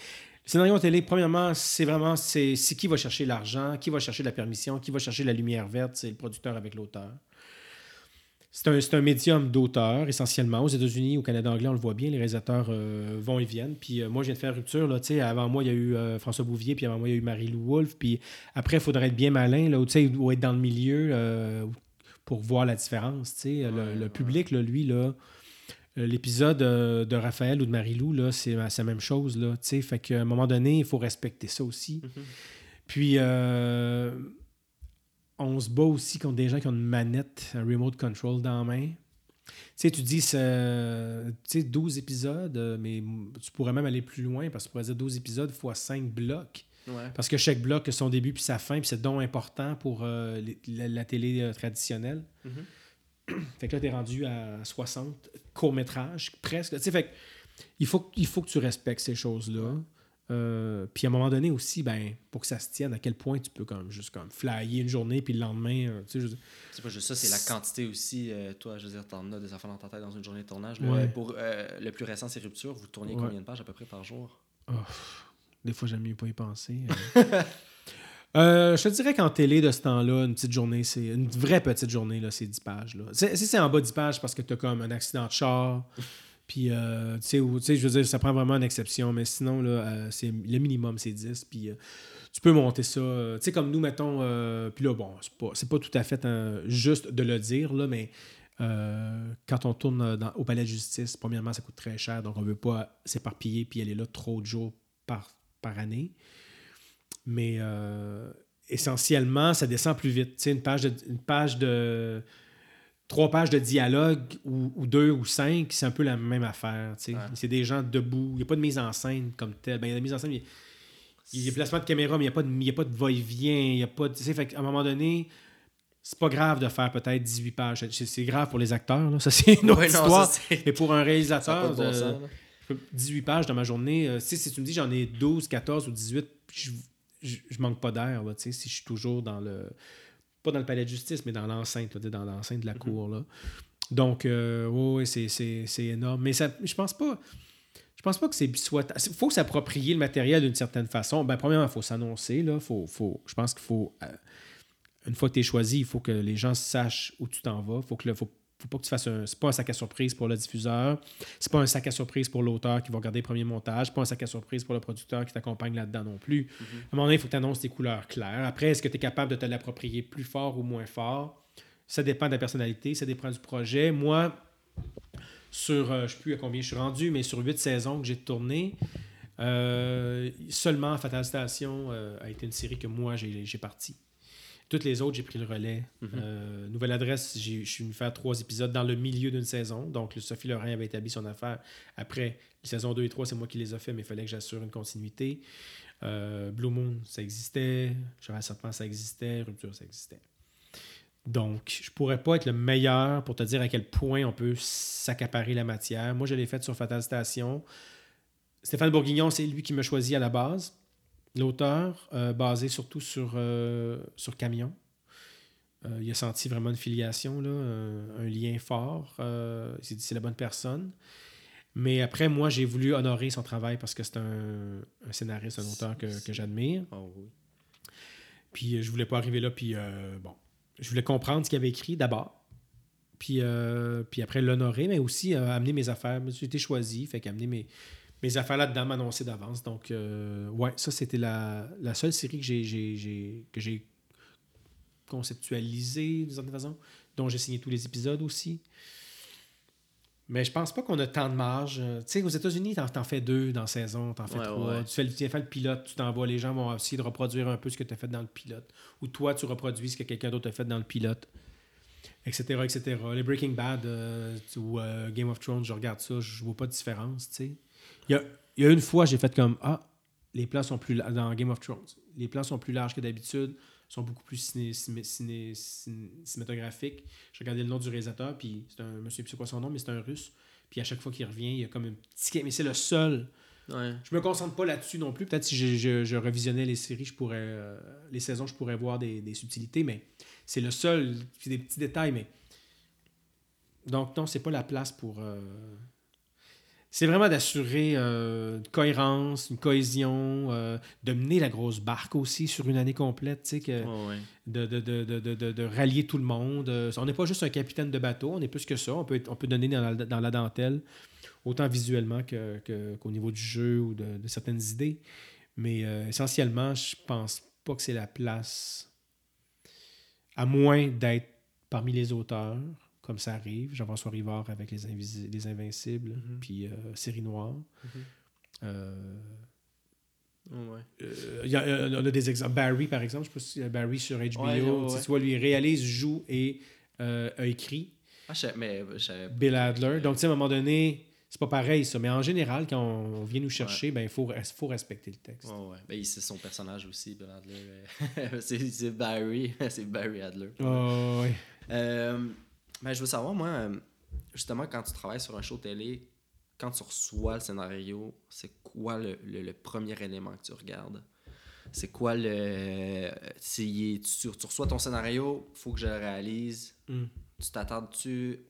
Le scénario en télé, premièrement, c'est vraiment c'est c'est qui va chercher l'argent, qui va chercher la permission, qui va chercher la lumière verte, c'est le producteur avec l'auteur. C'est un, un médium d'auteur, essentiellement. Aux États-Unis, au Canada anglais, on le voit bien, les réalisateurs euh, vont et viennent. Puis euh, moi, je viens de faire rupture. Là, tu sais, avant moi, il y a eu euh, François Bouvier, puis avant moi, il y a eu Marie-Lou Wolfe. Puis après, il faudrait être bien malin, là, ou, tu sais, ou être dans le milieu pour voir la différence. le, Ouais, le ouais. public, là, lui, là, l'épisode de Raphaël ou de Marie-Lou, là, c'est la même chose. Là, fait qu'à un moment donné, il faut respecter ça aussi. Mhm. Puis, euh, on se bat aussi contre des gens qui ont une manette, un remote control dans la main. Tu sais, tu dis tu sais, 12 épisodes, euh, mais tu pourrais même aller plus loin parce que tu pourrais dire 12 épisodes fois 5 blocs. ouais. Parce que chaque bloc a son début puis sa fin, puis c'est donc important pour euh, les- la, la télé euh, traditionnelle. Mhm. Fait que là, tu es rendu à 60 courts-métrages, presque. Tu sais, fait que il faut, il faut que tu respectes ces choses-là. Euh, puis à un moment donné aussi, ben, pour que ça se tienne, à quel point tu peux comme juste comme flyer une journée, puis le lendemain, euh, tu sais, je- C'est pas juste ça, c'est la quantité aussi. euh, toi, je veux dire, t'en as des affaires dans ta tête dans une journée de tournage. là. Ouais. Pour le plus récent, c'est Rupture. Vous tourniez Ouais. combien de pages à peu près par jour? Oh, des fois, j'aime mieux pas y penser. Euh, je te dirais qu'en télé, de ce temps-là, une petite journée, c'est une vraie petite journée, là, c'est 10 pages. Là. Si c'est en bas de 10 pages, parce que tu as comme un accident de char, puis, euh, tu sais, je veux dire, ça prend vraiment une exception, mais sinon, là, euh, c'est, le minimum, c'est 10, puis euh, tu peux monter ça. tu sais, comme nous, mettons, puis là, bon, c'est pas, c'est pas tout à fait euh, juste de le dire, là, mais quand on tourne au palais de justice, premièrement, ça coûte très cher, donc on veut pas s'éparpiller puis aller là trop de jours par, par année. Mais essentiellement, ça descend plus vite. Tu sais, une page de, une page de trois pages de dialogue ou, ou deux ou cinq, c'est un peu la même affaire. Ouais. C'est des gens debout. Il n'y a pas de mise en scène comme telle. Ben, il y a de mise en scène, mais il y a des placements de caméra, mais il n'y a pas de, va-et-vient. Il y a pas de, fait qu'à un moment donné, c'est pas grave de faire peut-être 18 pages. C'est, grave pour les acteurs. Là. Ça, c'est une autre Ouais, non, histoire. ça, mais pour un réalisateur, bon de- sens, là. je peux- 18 pages dans ma journée, euh, si tu me dis j'en ai 12, 14 ou 18, je, je, je manque pas d'air, si je suis toujours dans le. Pas dans le palais de justice, mais dans l'enceinte, dans l'enceinte de la cour. Là. Donc, euh, ouais, c'est, énorme. Mais ça, je pense pas. Je pense pas que c'est soit. Il faut s'approprier le matériel d'une certaine façon. Ben, premièrement, il faut s'annoncer. Faut, faut, je pense qu'il faut. euh, une fois que tu es choisi, il faut que les gens sachent où tu t'en vas. Faut que le, faut, faut pas que tu fasses un. C'est pas un sac à surprise pour le diffuseur. C'est pas un sac à surprise pour l'auteur qui va regarder le premier montage. C'est pas un sac à surprise pour le producteur qui t'accompagne là-dedans non plus. À un moment donné, il faut que tu annonces tes couleurs claires. Après, est-ce que tu es capable de te l'approprier plus fort ou moins fort? Ça dépend de la personnalité, ça dépend du projet. Moi, sur, euh, je ne sais plus à combien je suis rendu, mais sur huit saisons que j'ai tourné, euh, seulement Fatal Station euh, a été une série que moi, j'ai j'ai parti. Toutes les autres, j'ai pris le relais. Mhm. Euh, nouvelle adresse, j'ai- je suis venu faire trois épisodes dans le milieu d'une saison. Donc, le Sophie Lorrain avait établi son affaire. Après, les saisons 2 et 3, c'est moi qui les ai fait, mais il fallait que j'assure une continuité. Euh, Blue Moon, ça existait. Cheval Serpent, ça existait. Rupture, ça existait. Donc, je pourrais pas être le meilleur pour te dire à quel point on peut s'accaparer la matière. Moi, je l'ai fait sur Fatal Station. Stéphane Bourguignon, c'est lui qui m'a choisi à la base. L'auteur, euh, basé surtout sur, euh, sur Camion. Euh, il a senti vraiment une filiation, là, un, un lien fort. Il s'est dit c'est la bonne personne. Mais après, moi, j'ai voulu honorer son travail parce que c'est un, un scénariste, un auteur que, que j'admire. Oh, oui. Puis je voulais pas arriver là, puis bon, je voulais comprendre ce qu'il avait écrit d'abord. Puis, euh, puis après l'honorer, mais aussi euh, amener mes affaires. J'ai été choisi, fait qu'amener mes, mes affaires là-dedans, m'annoncer d'avance. Donc, euh, ouais, ça, c'était la, la seule série que j'ai, que j'ai conceptualisée, d'une certaine façon, dont j'ai signé tous les épisodes aussi. Mais je pense pas qu'on a tant de marge. Euh, Tu sais, aux États-Unis, t'en, t'en fais deux dans la saison, t'en fais Ouais, trois. ouais. Tu, fais tu fais le pilote, tu t'envoies, les gens vont essayer de reproduire un peu ce que tu as fait dans le pilote. Ou toi, tu reproduis ce que quelqu'un d'autre a fait dans le pilote. Etc. etc. Les Breaking Bad euh, ou euh, Game of Thrones, je regarde ça, je vois pas de différence. tu sais. Il y a, il y a une fois, j'ai fait comme Ah, les plans sont plus la- dans Game of Thrones. Les plans sont plus larges que d'habitude, sont beaucoup plus ciné, ciné- ciné- ciné- cinématographiques. Je regardais le nom du réalisateur, puis c'est un, plus c'est quoi son nom, mais c'est un russe. Puis à chaque fois qu'il revient, il y a comme un petit... Mais c'est le seul. Ouais. Je me concentre pas là-dessus non plus. Peut-être si je, je- je revisionnais les séries, je pourrais... euh, les saisons, je pourrais voir des, des subtilités, mais c'est le seul. C'est des petits détails, mais... Donc non, c'est pas la place pour... euh, C'est vraiment d'assurer euh, une cohérence, une cohésion, euh, de mener la grosse barque aussi sur une année complète, tu sais, que Ouais, ouais. de, de, de, de, de, de- de rallier tout le monde. Euh, On n'est pas juste un capitaine de bateau, on est plus que ça. On peut, être- on peut donner dans la, dans la dentelle, autant visuellement que- que- qu'au niveau du jeu ou de, de certaines idées. Mais euh, essentiellement, je pense pas que c'est la place, à moins d'être parmi les auteurs, comme ça arrive. Jean-François Rivard avec Les, les Invincibles, Mhm. puis euh, Série Noire. Euh, Ouais. euh, il y a, euh, on a des exemples. Barry, par exemple, je sais pas si euh, Barry sur HBO, Ouais, ouais, tu vois, lui réalise, joue et euh, a écrit. Ah, je mais je. Bill Adler. Donc, tu sais, à un moment donné, c'est pas pareil, ça. Mais en général, quand on, vient nous chercher, ben, il faut, faut respecter le texte. Ouais. Ben, c'est son personnage aussi, Bill Adler. c'est c'est Barry. c'est Barry Adler. Oh, ouais. Ben, je veux savoir, moi, euh, justement, quand tu travailles sur un show télé, quand tu reçois le scénario, c'est quoi le, le- le premier élément que tu regardes? C'est quoi le. Si tu, tu reçois ton scénario, faut que je le réalise. Mm. Tu t'attardes-tu?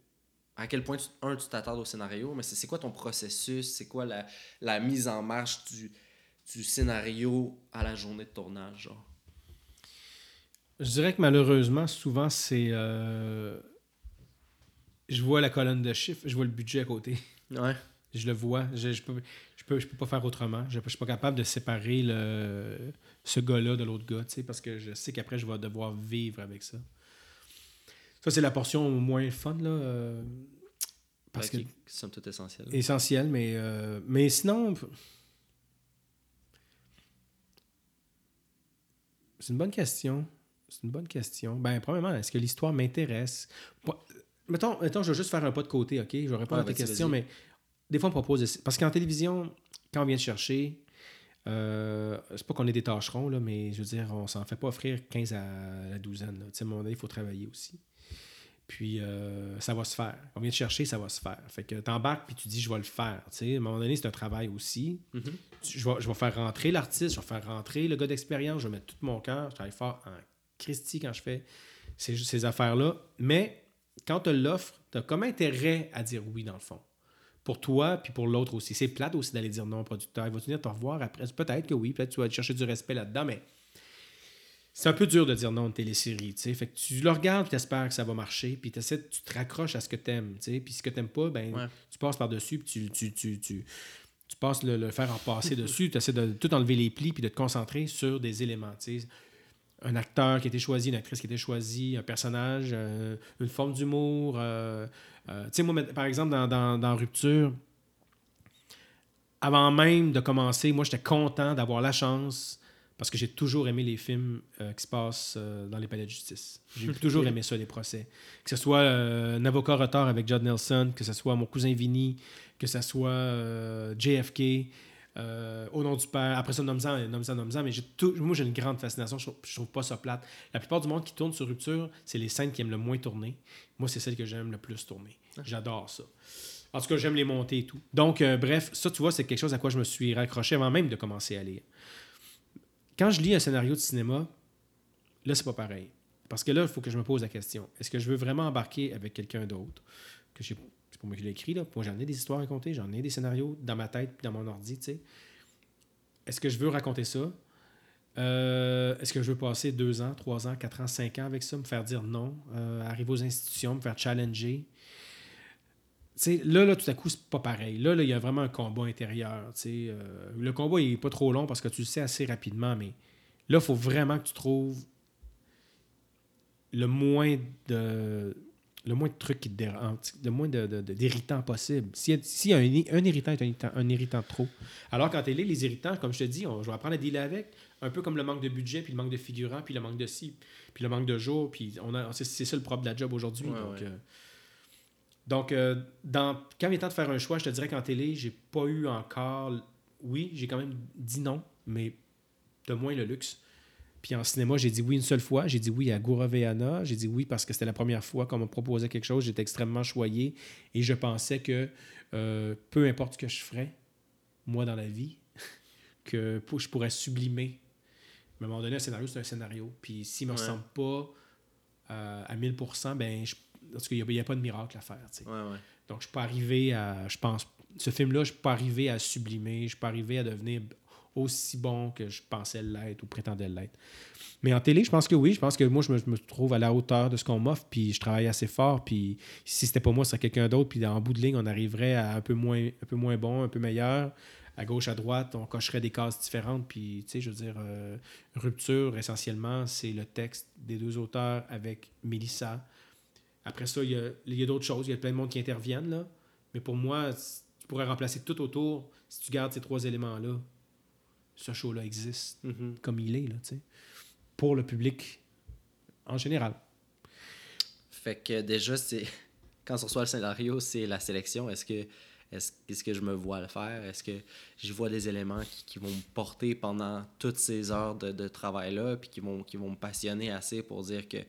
À quel point, tu, un, tu t'attardes au scénario, mais c'est c'est quoi ton processus? C'est quoi la, la mise en marche du, du scénario à la journée de tournage? Genre? Je dirais que malheureusement, souvent, c'est. euh, Je vois la colonne de chiffres, je vois le budget à côté. Ouais. Je le vois. Je, je, peux, je, peux, je peux pas faire autrement. Je, je suis pas capable de séparer le, ce gars-là de l'autre gars, tu sais, parce que je sais qu'après, je vais devoir vivre avec ça. Ça, c'est la portion moins fun, là. euh, parce Parce que. Somme toute essentielle. essentiel, mais, euh, mais sinon. C'est une bonne question. C'est une bonne question. Ben, premièrement, est-ce que l'histoire m'intéresse? Mettons, mettons, je vais juste faire un pas de côté, OK? Je vais répondre à tes vas-y, questions, mais des fois, on propose... Parce qu'en télévision, quand on vient te chercher, euh, c'est pas qu'on est des tâcherons, là, mais je veux dire, on s'en fait pas offrir 15 à la douzaine. là. Tu sais, à un moment donné, il faut travailler aussi. Puis, euh, ça va se faire. On vient te chercher, ça va se faire. Fait que t'embarques, puis tu dis, je vais le faire. Tu sais, à un moment donné, c'est un travail aussi. Mhm. Tu- Je vais, je vais faire rentrer l'artiste, je vais faire rentrer le gars d'expérience, je vais mettre tout mon cœur, je travaille fort en Christie quand je fais ces, ces affaires-là. Mais quand tu l'offres, tu as comme intérêt à dire oui, dans le fond. Pour toi, puis pour l'autre aussi. C'est plate aussi d'aller dire non au producteur. Il va venir te revoir après? Peut-être que oui, peut-être que tu vas chercher du respect là-dedans, mais c'est un peu dur de dire non à une télésérie. tu sais. Fait que tu le regardes, tu espères que ça va marcher, puis tu te raccroches à ce que tu aimes. Puis ce que tu n'aimes pas, ben, Ouais. tu passes par-dessus, puis tu, tu, tu, tu, tu passes le, le fer en passer dessus, tu essaies de tout enlever les plis, puis de te concentrer sur des éléments. tu sais. Un acteur qui a été choisi, une actrice qui a été choisie, un personnage, euh, une forme d'humour. euh, euh, tu sais, moi, par exemple, dans, dans, dans Rupture, avant même de commencer, moi, j'étais content d'avoir la chance, parce que j'ai toujours aimé les films qui se passent dans les palais de justice. J'ai toujours aimé ça, les procès. Que ce soit Un avocat retard avec Judd Nelson, que ce soit Mon cousin Vinny, que ce soit JFK, euh, Au nom du père, après ça, Nomzan, Nomzan, Nomzan, mais j'ai tout- moi, j'ai une grande fascination, je trouve, je trouve pas ça plate. La plupart du monde qui tourne sur Rupture, c'est les scènes qui aiment le moins tourner. Moi, c'est celles que j'aime le plus tourner. J'adore ça. En tout cas, j'aime les monter et tout. Donc, euh, bref, ça, tu vois, c'est quelque chose à quoi je me suis raccroché avant même de commencer à lire. Quand je lis un scénario de cinéma, là, c'est pas pareil. Parce que là, il faut que je me pose la question est-ce que je veux vraiment embarquer avec quelqu'un d'autre que j'ai pas moi qui l'ai écrit, là. Moi, j'en ai des histoires à raconter, j'en ai des scénarios dans ma tête puis dans mon ordi. Est-ce que je veux raconter ça? Euh, Est-ce que je veux passer deux ans, trois ans, quatre ans, cinq ans avec ça, me faire dire non, euh, arriver aux institutions, me faire challenger? Là, là, tout à coup, c'est pas pareil. Là, là, il y a vraiment un combat intérieur. Euh, le combat, il est pas trop long parce que tu le sais assez rapidement, mais là, il faut vraiment que tu trouves le moins de le moins de trucs qui te dérangent, le moins de, de- de- d'irritants possible. Y a un, un irritant est un irritant, un irritant de trop. Alors qu'en télé, les irritants, comme je te dis, on, je vais apprendre à dealer avec, un peu comme le manque de budget, puis le manque de figurants, puis le manque de ci, puis le manque de jours, puis on a, c'est, c'est ça le propre de la job aujourd'hui. Ouais, donc, ouais. euh, donc, euh, dans, quand il est temps de faire un choix, je te dirais qu'en télé, j'ai pas eu encore. Oui, j'ai quand même dit non, mais de moins le luxe. Puis en cinéma, j'ai dit oui une seule fois. J'ai dit oui à Veana. J'ai dit oui parce que c'était la première fois qu'on me proposait quelque chose. J'étais extrêmement choyé et je pensais que euh, peu importe ce que je ferais, moi dans la vie, que je pourrais sublimer. À un moment donné, un scénario, c'est un scénario. Puis s'il ne me ressemble pas euh, à 1000%, ben, parce qu'il n'y a, pas de miracle à faire. Donc, je peux arriver à, je pense, ce film-là, je peux arriver à sublimer, je peux arriver à devenir aussi bon que je pensais l'être ou prétendais l'être. Mais en télé, je pense que oui. Je pense que moi, je me, trouve à la hauteur de ce qu'on m'offre, puis je travaille assez fort. Puis si c'était pas moi, c'est quelqu'un d'autre. Puis en bout de ligne, on arriverait à un peu moins, un peu moins bon, un peu meilleur. À gauche, à droite, on cocherait des cases différentes. Puis, tu sais, je veux dire, euh, Rupture, essentiellement, c'est le texte des deux auteurs avec Mélissa. Après ça, il y a, d'autres choses. Il y a plein de monde qui interviennent, là. Mais pour moi, tu pourrais remplacer tout autour si tu gardes ces trois éléments-là ce show-là existe mm-hmm. comme il est, là, pour le public en général. Fait que déjà, c'est quand on reçoit le scénario, c'est la sélection. Est-ce que est-ce que je me vois le faire? Est-ce que je vois des éléments qui, vont me porter pendant toutes ces heures de, travail-là, puis qui vont, qui vont me passionner assez pour dire que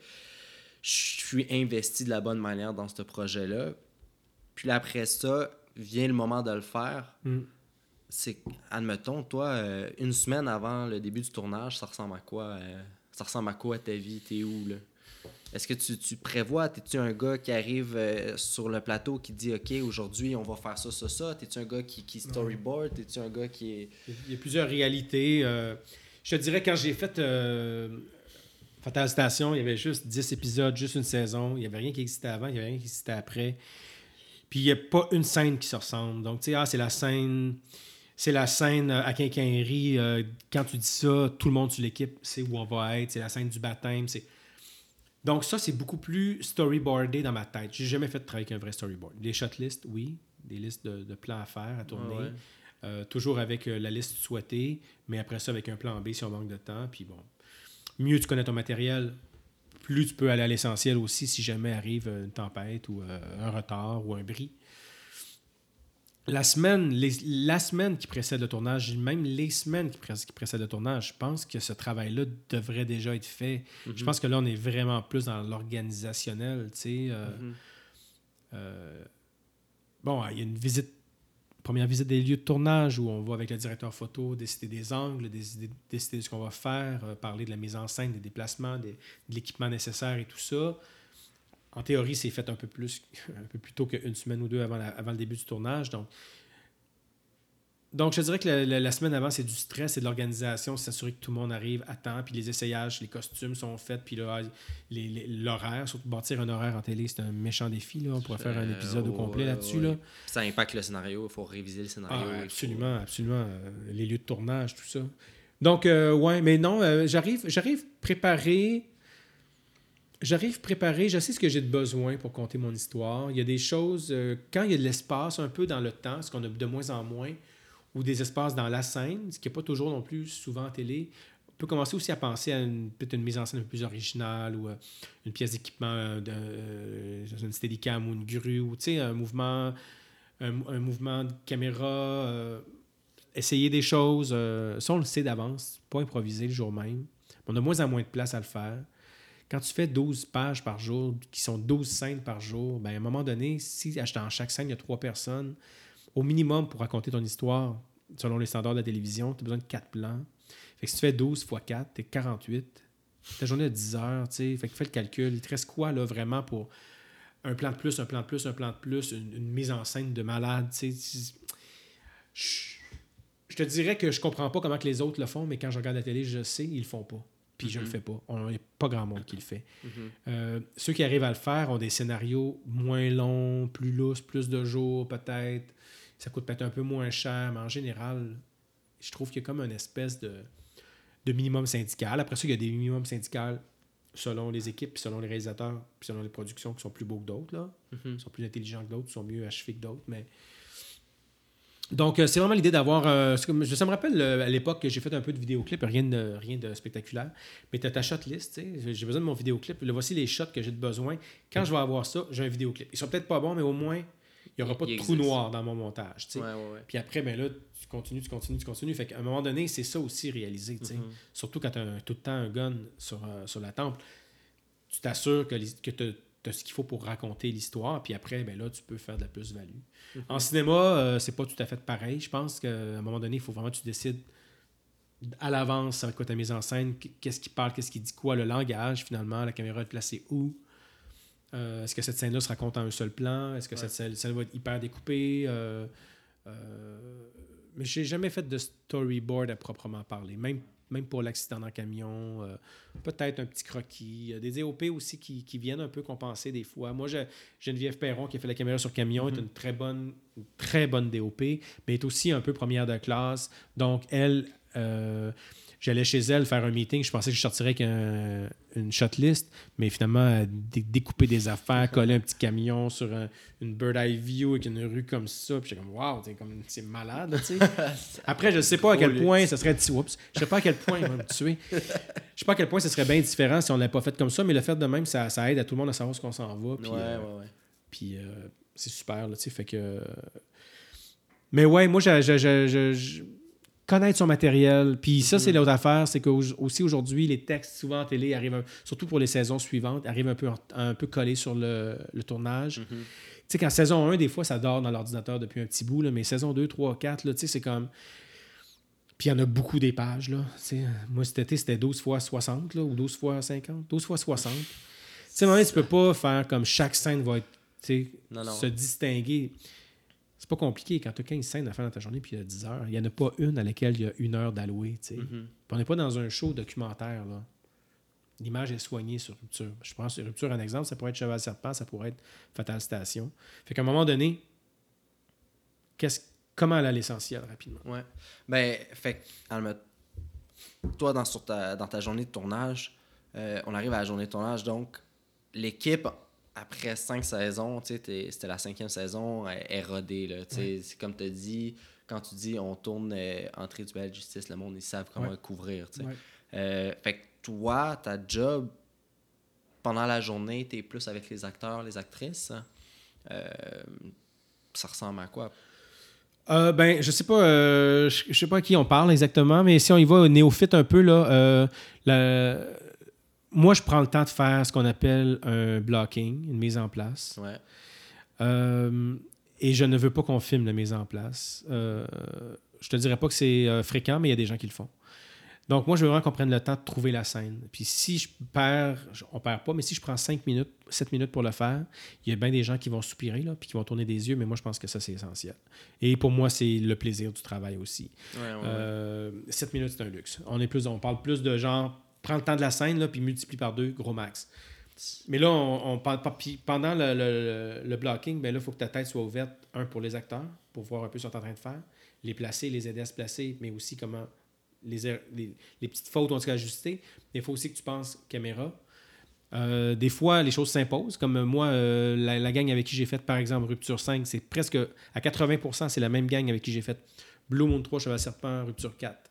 je suis investi de la bonne manière dans ce projet-là? Puis après ça, vient le moment de le faire. Mm c'est, admettons, toi, euh, une semaine avant le début du tournage, ça ressemble à quoi? Euh, ça ressemble à quoi ta vie? T'es où, là? Est-ce que tu, tu prévois? T'es-tu un gars qui arrive euh, sur le plateau qui dit OK, aujourd'hui, on va faire ça, ça, ça? T'es-tu un gars qui, qui storyboard? T'es-tu un gars qui est. Il y a plusieurs réalités. je te dirais, quand j'ai fait Fatal Station, il y avait juste 10 épisodes, juste une saison. Il n'y avait rien qui existait avant, il n'y avait rien qui existait après. Puis il n'y a pas une scène qui se ressemble. Donc, tu sais, ah, c'est la scène c'est la scène euh, à Quincaillerie. Euh, quand tu dis ça, tout le monde sur l'équipe sait où on va être. C'est la scène du baptême. C'est... Donc, ça, c'est beaucoup plus storyboardé dans ma tête. J'ai jamais fait de travail avec un vrai storyboard. Des shotlists, oui. Des listes de, plans à faire, à tourner. Euh, toujours avec la liste souhaitée, mais après ça, avec un plan B si on manque de temps. Puis bon, mieux tu connais ton matériel, plus tu peux aller à l'essentiel aussi si jamais arrive une tempête ou un retard ou un bris la semaine, la semaine qui précède le tournage, même les semaines qui, précèdent le tournage, je pense que ce travail-là devrait déjà être fait. Je mhm. pense que là, on est vraiment plus dans l'organisationnel. Tu sais, euh, mhm. euh, bon, il y a une visite, première visite des lieux de tournage où on va avec le directeur photo décider des angles, décider, décider de ce qu'on va faire, euh, parler de la mise en scène, des déplacements, de l'équipement nécessaire et tout ça. En théorie, c'est fait un peu plus, un peu plus tôt qu'une semaine ou deux avant, avant le début du tournage. Donc, donc, je dirais que la, semaine avant, c'est du stress, c'est de l'organisation, s'assurer que tout le monde arrive à temps, puis les essayages, les costumes sont faits, puis l'horaire, surtout bâtir un horaire en télé, c'est un méchant défi. Là. On pourrait faire un euh, épisode au complet là-dessus. Là. Ça impacte le scénario, il faut réviser le scénario. Ah, absolument, absolument. Euh, les lieux de tournage, tout ça. Donc, euh, ouais, mais non, j'arrive, j'arrive préparé J'arrive préparé, je sais ce que j'ai de besoin pour compter mon histoire. Il y a des choses, euh, quand il y a de l'espace un peu dans le temps, ce qu'on a de moins en moins, ou des espaces dans la scène, ce qui n'est pas toujours non plus souvent en télé, on peut commencer aussi à penser à une, peut-être une mise en scène un peu plus originale ou euh, une pièce d'équipement, euh, une steadicam ou une grue, ou un mouvement, un, mouvement de caméra, essayer des choses. ça, on le sait d'avance, pas improviser le jour même. On a moins en moins de place à le faire. Quand tu fais 12 pages par jour, qui sont 12 scènes par jour, ben à un moment donné, si dans chaque scène, il y a trois personnes, au minimum pour raconter ton histoire, selon les standards de la télévision, tu as besoin de 4 plans. Fait que si tu fais 12 x 4, tu es 48. Ta journée de 10 heures, tu sais. Fait que fais le calcul. Il te reste quoi, là, vraiment, pour un plan de plus, un plan de plus, un plan de plus, une, mise en scène de malade, tu sais. Je te dirais que je comprends pas comment que les autres le font, mais quand je regarde la télé, je sais, ils le font pas puis je le mhm. fais pas. Il n'y a pas grand monde qui le fait. Mhm. Euh, ceux qui arrivent à le faire ont des scénarios moins longs, plus lousses, plus de jours peut-être. Ça coûte peut-être un peu moins cher, mais en général, je trouve qu'il y a comme une espèce de, de minimum syndical. Après ça, il y a des minimums syndicaux selon les équipes, selon les réalisateurs, puis selon les productions qui sont plus beaux que d'autres. Là. Mhm. sont plus intelligents que d'autres, sont mieux achevés que d'autres. Mais donc, euh, c'est vraiment l'idée d'avoir. Euh, ça me rappelle euh, à l'époque que j'ai fait un peu de vidéoclip, rien de, rien de spectaculaire. Mais tu as ta shot list, j'ai besoin de mon vidéoclip. Là, voici les shots que j'ai de besoin. Quand je vais avoir ça, j'ai un vidéoclip. Ils sont peut-être pas bons, mais au moins, n'y aura pas de Il trou noir dans mon montage. Ouais, ouais, ouais. Puis après, ben là, tu continues, tu continues, tu continues. Fait qu'à un moment donné, c'est ça aussi tu sais. Mhm. Surtout quand tu as tout le temps un gun sur, euh, sur la temple, tu t'assures que, l'his- que tu as ce qu'il faut pour raconter l'histoire. Puis après, ben là, tu peux faire de la plus-value. En cinéma, euh, c'est pas tout à fait pareil. Je pense qu'à un moment donné, il faut vraiment que tu décides à l'avance être quoi ta mise en scène, qu'est-ce qui parle, qu'est-ce qui dit quoi, le langage finalement, la caméra est placée où? Euh, Est-ce que cette scène-là se raconte en un seul plan? Est-ce que Ouais. cette scène, scène va être hyper découpée? Euh, euh, mais j'ai jamais fait de storyboard à proprement parler. Même, même pour l'accident dans le camion, euh, peut-être un petit croquis. Il y a des DOP aussi qui, qui viennent un peu compenser des fois. Moi, je- Geneviève Perron, qui a fait la caméra sur camion, est une très bonne, une très bonne DOP, mais est aussi un peu première de classe. Donc, elle, euh, j'allais chez elle faire un meeting. Je pensais que je sortirais avec un- une shotlist, mais finalement, découper des affaires, coller un petit camion sur un- une bird eye view avec une rue comme ça. Puis j'étais comme, waouh, c'est malade, là, tu sais. Après, je sais pas à quel point ça serait. Oups, je sais pas à quel point il va me tuer. Je sais pas à quel point ça serait bien différent si on l'avait pas fait comme ça, mais le fait de même, ça, ça aide à tout le monde à savoir ce qu'on s'en va. Puis, ouais, euh, ouais, ouais. puis euh, c'est super, là, tu sais, fait que... Mais ouais, moi, je- connaître son matériel, puis ça, c'est l'autre affaire, c'est que aussi aujourd'hui, les textes, souvent en télé, arrivent, un- surtout pour les saisons suivantes, arrivent un peu, un peu collés sur le, le tournage. Mhm. Tu sais, qu'en saison 1, des fois, ça dort dans l'ordinateur depuis un petit bout, là, mais saison 2, 3, 4, là, tu sais, c'est comme... Puis il y en a beaucoup des pages, là. Moi, cet été, c'était 12 fois 60, là, ou 12 fois 50, 12 fois 60. Tu sais, tu peux pas faire comme chaque scène va être, tu sais, Non, non. se distinguer. C'est pas compliqué. Quand tu as 15 scènes à faire dans ta journée, puis il y a 10 heures, il n'y en a pas une à laquelle il y a une heure d'allouer. Mhm. Puis on n'est pas dans un show documentaire, là. L'image est soignée sur Rupture. Je prends sur Rupture un exemple, ça pourrait être Cheval Serpent, ça pourrait être Fatal Station. Fait qu'à un moment donné, qu'est-ce, comment aller à l'essentiel rapidement? Ouais. Ben, fait que, toi, dans, sur ta, dans ta journée de tournage, euh, on arrive à la journée de tournage, donc l'équipe, après cinq saisons, tu sais, t'es- c'était la cinquième saison, est, est rodée. Là, tu sais. C'est comme tu dit, quand tu dis on tourne euh, Entrée du bal justice, le monde, ils savent comment Ouais. couvrir. tu sais. Ouais. Euh, fait que toi, ta job, pendant la journée, tu es plus avec les acteurs, les actrices. Euh, ça ressemble à quoi? Euh, ben, je sais pas, euh, je, je sais pas à qui on parle exactement, mais si on y va au néophyte un peu, là, euh, la- moi, je prends le temps de faire ce qu'on appelle un blocking, une mise en place. Ouais. Euh, et je ne veux pas qu'on filme la mise en place. Euh, je te dirais pas que c'est euh, fréquent, mais il y a des gens qui le font. Donc, moi, je veux vraiment qu'on prenne le temps de trouver la scène. Puis si je perds, on perd pas, mais si je prends 5 minutes, 7 minutes pour le faire, il y a bien des gens qui vont soupirer, là, puis qui vont tourner des yeux, mais moi, je pense que ça, c'est essentiel. Et pour moi, c'est le plaisir du travail aussi. Ouais, ouais, ouais. Euh, 7 minutes, c'est un luxe. On, est plus, on parle plus de genre, prends le temps de la scène, là, puis multiplie par deux, gros max. Mais là, on, pendant le, le- le blocking, ben là, il faut que ta tête soit ouverte, un, pour les acteurs, pour voir un peu ce qu'ils sont en train de faire, les placer, les aider à se placer, mais aussi comment les, les, les petites fautes ont été ajustées. Il faut aussi que tu penses caméra. Euh, des fois, les choses s'imposent. Comme moi, euh, la, la gang avec qui j'ai fait, par exemple, Rupture 5, c'est presque à 80%, c'est la même gang avec qui j'ai fait Blue Moon 3, Cheval Serpent, Rupture 4,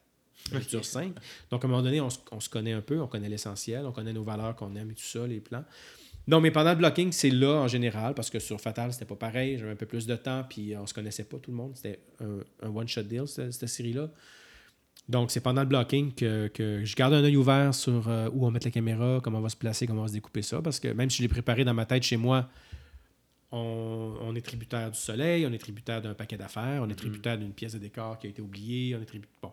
Rupture 5. Donc, à un moment donné, on, se- on se connaît un peu, on connaît l'essentiel, on connaît nos valeurs qu'on aime et tout ça, les plans. Non, mais pendant le blocking, c'est là en général, parce que sur Fatal, c'était pas pareil. J'avais un peu plus de temps, puis on se connaissait pas tout le monde. C'était un, un one-shot deal, cette, cette série-là. Donc, c'est pendant le blocking que, que je garde un œil ouvert sur euh, où on met la caméra, comment on va se placer, comment on va se découper ça. Parce que même si je l'ai préparé dans ma tête chez moi, on, on est tributaire du soleil, on est tributaire d'un paquet d'affaires, on est tributaire d'une pièce de décor qui a été oubliée, on est tribu- Bon.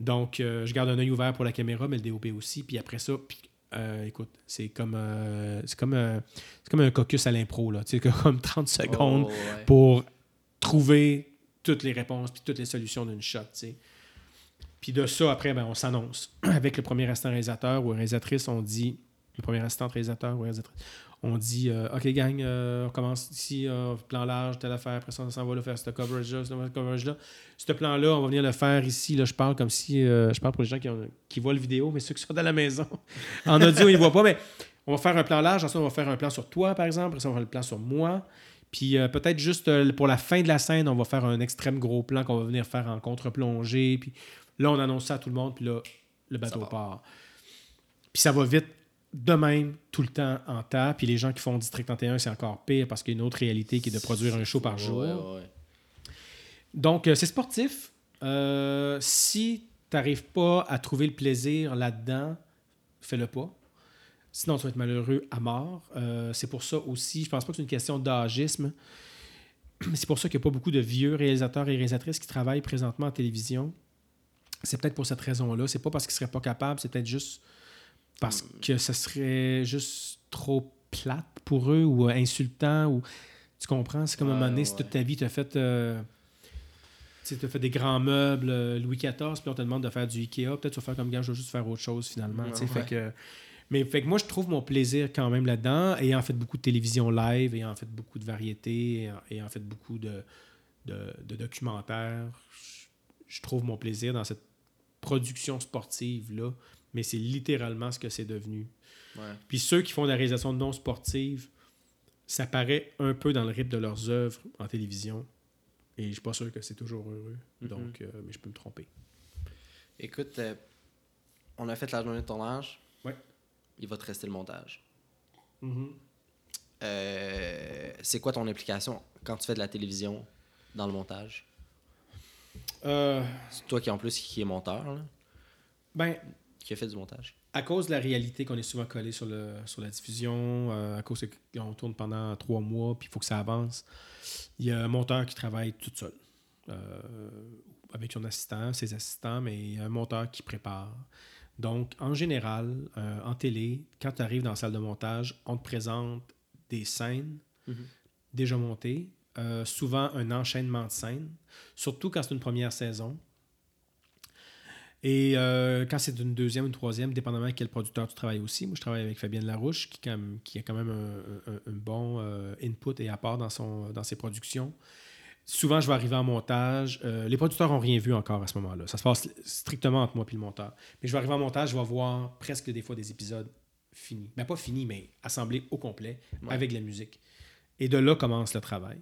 Donc, euh, je garde un œil ouvert pour la caméra, mais le DOP aussi. Puis après ça, puis, euh, écoute, c'est comme, euh, c'est comme, un- c'est comme un caucus à l'impro, là. Tu sais, comme 30 secondes Oh, ouais. pour trouver toutes les réponses puis toutes les solutions d'une shot, tu sais. Puis de ça, après, ben, on s'annonce. Avec le premier assistant réalisateur ou réalisatrice, on dit, le premier assistant réalisateur ou réalisatrice, on dit, euh, OK, gang, euh, on commence ici, euh, plan large, telle affaire, après ça, on s'en va là, faire ce coverage-là, ce coverage-là. Ce plan-là, on va venir le faire ici. Là, je parle comme si, je parle pour les gens qui, ont- qui voient le vidéo, mais ceux qui sont dans la maison, en audio, ils ne voient pas, mais on va faire un plan large, ensuite, on va faire un plan sur toi, par exemple, après ça, on va faire le plan sur moi. Puis peut-être juste pour la fin de la scène, on va faire un extrême gros plan qu'on va venir faire en contre-plongée. Puis là, on annonce ça à tout le monde, puis là, le bateau part. Puis ça va vite. De même, tout le temps en tas. Puis les gens qui font District 31, c'est encore pire parce qu'il y a une autre réalité qui est de produire un show par jour. Ouais, ouais, ouais. Donc, euh, c'est sportif. Euh, si tu n'arrives pas à trouver le plaisir là-dedans, fais-le pas. Sinon, tu vas être malheureux à mort. Euh, c'est pour ça aussi, je pense pas que c'est une question d'âgisme. C'est pour ça qu'il n'y a pas beaucoup de vieux réalisateurs et réalisatrices qui travaillent présentement en télévision. C'est peut-être pour cette raison-là. C'est pas parce qu'ils seraient pas capables, c'est peut-être juste parce que ce serait juste trop plate pour eux ou euh, insultant ou tu comprends? C'est comme un moment donné si toute ta vie tu as fait euh, tu as fait des grands meubles euh, Louis XIV puis on te demande de faire du Ikea peut-être tu vas faire comme gars je veux juste faire autre chose finalement Ouais. fait que mais fait que moi je trouve mon plaisir quand même là-dedans ayant fait beaucoup de télévision live ayant fait beaucoup de variétés ayant, ayant fait beaucoup de, de, de documentaires. Je, je trouve mon plaisir dans cette production sportive là mais c'est littéralement ce que c'est devenu Ouais. puis ceux qui font de la réalisation non sportive, ça paraît un peu dans le rythme de leurs œuvres en télévision. Et je suis pas sûr que c'est toujours heureux. Mhm. Donc, euh, mais je peux me tromper. Écoute, euh, on a fait la journée de tournage. Ouais. Il va te rester le montage. Euh, c'est quoi ton implication quand tu fais de la télévision dans le montage? C'est toi qui en plus qui est monteur, là, ben, qui a fait du montage. à cause de la réalité qu'on est souvent collé sur, le, sur la diffusion, euh, à cause qu'on tourne pendant trois mois, puis il faut que ça avance, il y a un monteur qui travaille tout seul. euh, avec son assistant, ses assistants, mais il y a un monteur qui prépare. Donc, en général, euh, en télé, quand tu arrives dans la salle de montage, on te présente des scènes Mhm. déjà montées, souvent un enchaînement de scènes, surtout quand c'est une première saison. Et euh, quand c'est une deuxième ou une troisième, dépendamment avec quel producteur tu travailles aussi. Moi, je travaille avec Fabienne Larouche, qui, a quand même un, un- un bon euh, input et apport dans, son, dans ses productions. Souvent, je vais arriver en montage. euh, les producteurs n'ont rien vu encore à ce moment-là. Ça se passe strictement entre moi et le monteur. Mais je vais arriver en montage, je vais voir presque des fois des épisodes finis. Ben, pas finis, mais assemblés au complet Ouais. avec la musique. Et de là commence le travail.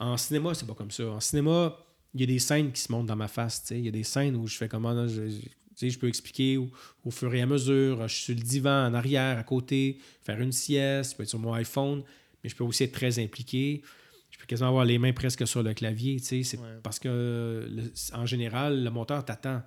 En cinéma, c'est pas comme ça. En cinéma, il y a des scènes qui se montent dans ma face. tu sais. Il y a des scènes où je fais comment là, je, je- peux expliquer au, au fur et à mesure. Je suis sur le divan, en arrière, à côté, faire une sieste, je peux être sur mon iPhone, mais je peux aussi être très impliqué. Je peux quasiment avoir les mains presque sur le clavier. tu sais. C'est Ouais. parce que, le- en général, le monteur t'attend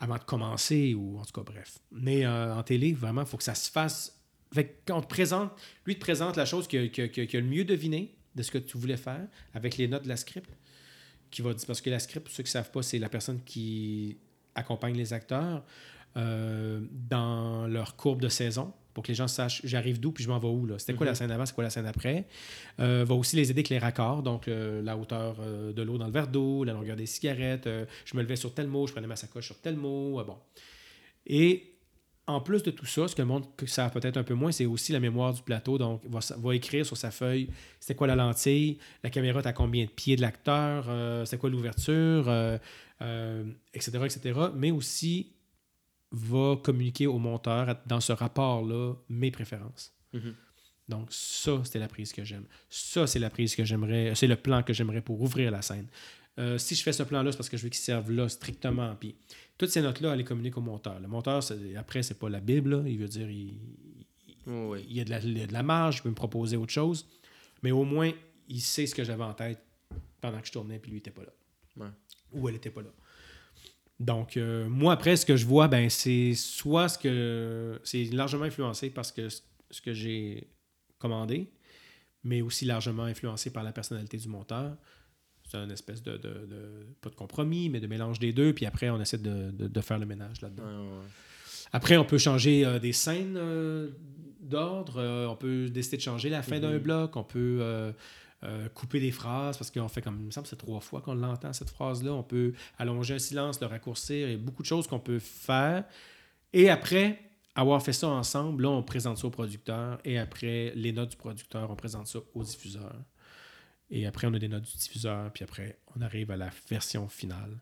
avant de commencer, ou en tout cas, bref. Mais euh, en télé, vraiment, il faut que ça se fasse. Fait que quand on te présente, lui te présente la chose qui a, a le mieux deviné de ce que tu voulais faire avec les notes de la script. Qui va dire, parce que la script, pour ceux qui ne savent pas, c'est la personne qui accompagne les acteurs euh, dans leur courbe de saison pour que les gens sachent j'arrive d'où puis je m'en vais où. là. C'était quoi la scène avant, c'est quoi la scène après? Euh, va aussi les aider avec les raccords, donc euh, la hauteur euh, de l'eau dans le verre d'eau, la longueur des cigarettes. je me levais sur tel mot, je prenais ma sacoche sur tel mot. bon. Et en plus de tout ça, ce que le monde que ça peut-être un peu moins, c'est aussi la mémoire du plateau. Donc, va, va écrire sur sa feuille c'était quoi la lentille, la caméra, t'as combien de pieds de l'acteur, euh, c'est quoi l'ouverture, euh, euh, etc., etc. Mais aussi va communiquer au monteur dans ce rapport-là mes préférences. Mhm. Donc, ça, c'était la prise que j'aime. Ça, c'est la prise que j'aimerais, c'est le plan que j'aimerais pour ouvrir la scène. Euh, si je fais ce plan-là, c'est parce que je veux qu'il serve là strictement. Puis, toutes ces notes-là, elle les communique au monteur. Le monteur, après, c'est pas la Bible. là. Il veut dire, il, Oui. il y a de la, il y a de la marge, il peut me proposer autre chose. Mais au moins, il sait ce que j'avais en tête pendant que je tournais, puis lui n'était pas là. Ouais. Ou elle n'était pas là. Donc, euh, moi, après, ce que je vois, ben, c'est soit ce que. C'est largement influencé parce que ce ce que j'ai commandé, mais aussi largement influencé par la personnalité du monteur. C'est une espèce de, de- de- Pas de compromis, mais de mélange des deux, puis après, on essaie de, faire le ménage là-dedans. Ouais, ouais, ouais. Après, on peut changer euh, des scènes euh, d'ordre. euh, on peut décider de changer la fin d'un Mhm. bloc. On peut couper des phrases parce qu'on fait comme. Il me semble c'est trois fois qu'on l'entend, cette phrase-là. On peut allonger un silence, le raccourcir. Il y a beaucoup de choses qu'on peut faire. Et après avoir fait ça ensemble, là, on présente ça au producteur. Et après, les notes du producteur, on présente ça au diffuseur. Et après, on a des notes du diffuseur. Puis après, on arrive à la version finale.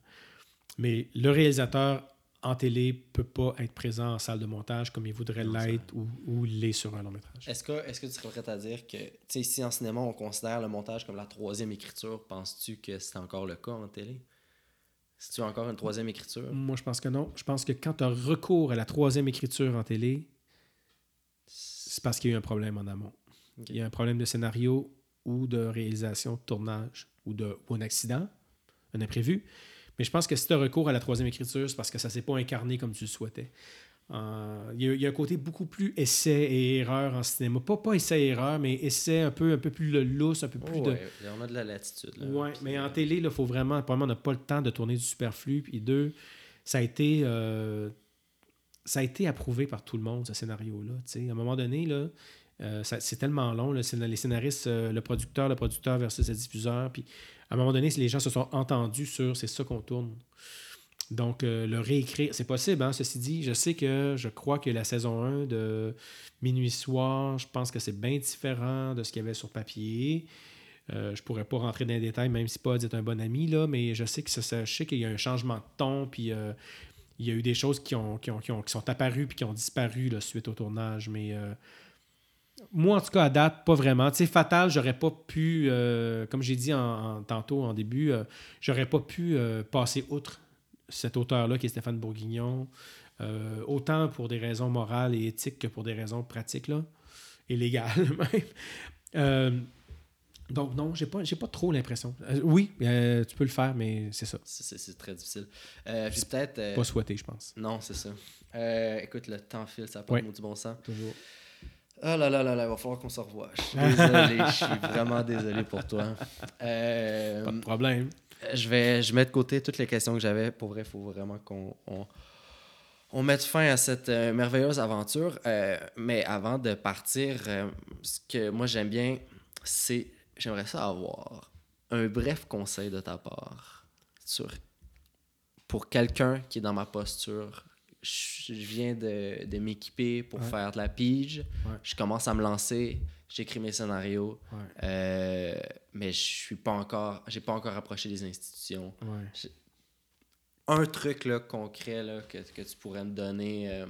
Mais le réalisateur en télé peut pas être présent en salle de montage comme il voudrait l'être ou, ou l'est sur un long métrage. Est-ce que, est que tu serais prêt à dire que, tu sais, si en cinéma on considère le montage comme la troisième écriture, penses-tu que c'est encore le cas en télé? Si tu as encore une troisième écriture? Moi, je pense que non. Je pense que quand tu as recours à la troisième écriture en télé, c'est parce qu'il y a eu un problème en amont. Il y a un problème de scénario ou de réalisation, de tournage ou, de, ou un accident, un imprévu. Mais je pense que si tu as recours à la troisième écriture, c'est parce que ça ne s'est pas incarné comme tu le souhaitais. Euh, il, y a, un côté beaucoup plus essai et erreur en cinéma. Pas, pas essai et erreur, mais essai un peu, un peu plus lousse, un peu plus de. On a de la latitude. Oui, mais en télé, il faut vraiment. Premièrement, on n'a pas le temps de tourner du superflu. Puis deux, ça a été. Euh, ça a été approuvé par tout le monde, ce scénario-là. À un moment donné, là, euh, c'est tellement long. Les scénaristes, le producteur, le producteur versus le diffuseur. Puis à un moment donné, les gens se sont entendus sur c'est ça qu'on tourne. Donc, euh, le réécrire, c'est possible, hein, ceci dit. Je sais que je crois que la saison 1 de Minuit Soir, je pense que c'est bien différent de ce qu'il y avait sur papier. Euh, je pourrais pas rentrer dans les détails, même si Pod est un bon ami, là, mais je sais que ça, je sais qu'il y a un changement de ton, puis euh, il y a eu des choses qui, ont, qui, sont apparues puis qui ont disparu suite au tournage. Mais euh, moi, en tout cas, à date, pas vraiment. Tu sais, Fatal, j'aurais pas pu, comme j'ai dit en, tantôt en début, j'aurais pas pu passer outre cet auteur-là qui est Stéphane Bourguignon, euh, autant pour des raisons morales et éthiques que pour des raisons pratiques là, et légales même. Euh, donc non, j'ai pas, j'ai pas trop l'impression. Euh, oui, tu peux le faire, mais c'est ça. C'est, très difficile. peut-être. Pas souhaité, je pense. Non, c'est ça. écoute, le temps file, ça n'a pas du bon sens. Toujours. Ah là là là là, il va falloir qu'on se revoie. Je suis désolé, je suis vraiment désolé pour toi. pas de problème je vais je mets de côté toutes les questions que j'avais. Pour vrai, il faut vraiment qu'on on, mette fin à cette euh, merveilleuse aventure. Euh, mais avant de partir, euh, ce que moi j'aime bien, c'est j'aimerais ça avoir un bref conseil de ta part sur pour quelqu'un qui est dans ma posture. Je viens de, de m'équiper pour faire de la pige. Je commence à me lancer j'écris mes scénarios, euh, mais je suis pas encore, j'ai pas encore approché des institutions. Un truc là, concret là, que, que tu pourrais me donner. Euh,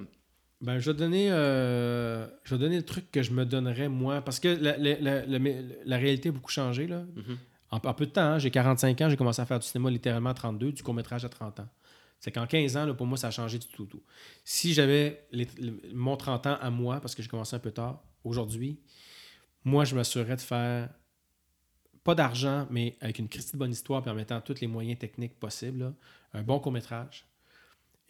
ben, je vais donner, euh, je vais donner le truc que je me donnerais moi, parce que la, la, la, réalité a beaucoup changé là. Mm-hmm. en, peu de temps, hein, j'ai 45 ans, j'ai commencé à faire du cinéma littéralement à 32, du court métrage à 30 ans. C'est qu'en 15 ans, là, pour moi, ça a changé du tout. tout. Si j'avais mon 30 ans à moi, parce que j'ai commencé un peu tard, aujourd'hui, moi, je m'assurerais de faire pas d'argent, mais avec une de bonne histoire permettant tous les moyens techniques possibles, un bon court-métrage.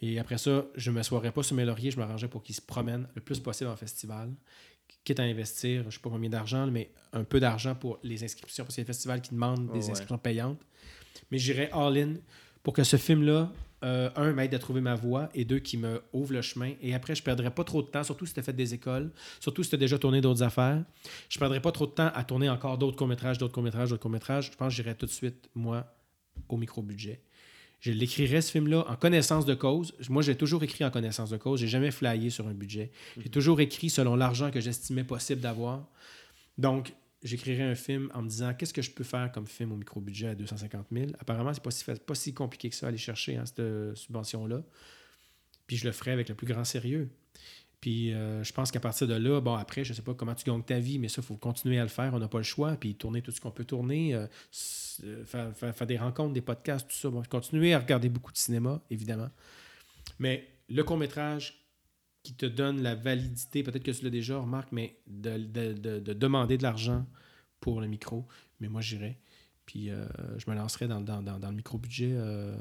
Et après ça, je ne m'assoirais pas sur mes lauriers, je m'arrangerais pour qu'ils se promènent le plus possible en festival, quitte à investir, je ne sais pas combien d'argent, mais un peu d'argent pour les inscriptions, parce qu'il y a des festivals qui demandent des inscriptions payantes. Mais j'irais all-in pour que ce film-là euh, un, m'aide à trouver ma voie et deux, qui me ouvre le chemin. Et après, je ne perdrai pas trop de temps, surtout si tu as fait des écoles, surtout si tu as déjà tourné d'autres affaires. Je ne perdrai pas trop de temps à tourner encore d'autres courts-métrages, d'autres courts-métrages, d'autres courts-métrages. Je pense que j'irai tout de suite, moi, au micro-budget. Je l'écrirai, ce film-là, en connaissance de cause. Moi, j'ai toujours écrit en connaissance de cause. J'ai jamais flyé sur un budget. J'ai mhm. toujours écrit selon l'argent que j'estimais possible d'avoir. Donc, j'écrirais un film en me disant qu'est-ce que je peux faire comme film au micro-budget à 250 000. Apparemment, c'est pas si, pas si compliqué que ça aller chercher hein, cette subvention-là. Puis je le ferais avec le plus grand sérieux. Puis euh, je pense qu'à partir de là, bon, après, je sais pas comment tu gagnes ta vie, mais ça, il faut continuer à le faire. On n'a pas le choix. Puis tourner tout ce qu'on peut tourner, euh, euh, faire, des rencontres, des podcasts, tout ça. Bon, continuer à regarder beaucoup de cinéma, évidemment. Mais le court-métrage, qui te donne la validité, peut-être que tu l'as déjà, remarque, mais de, demander de l'argent pour le micro. Mais moi, j'irais. Puis euh, je me lancerais dans, le micro-budget euh,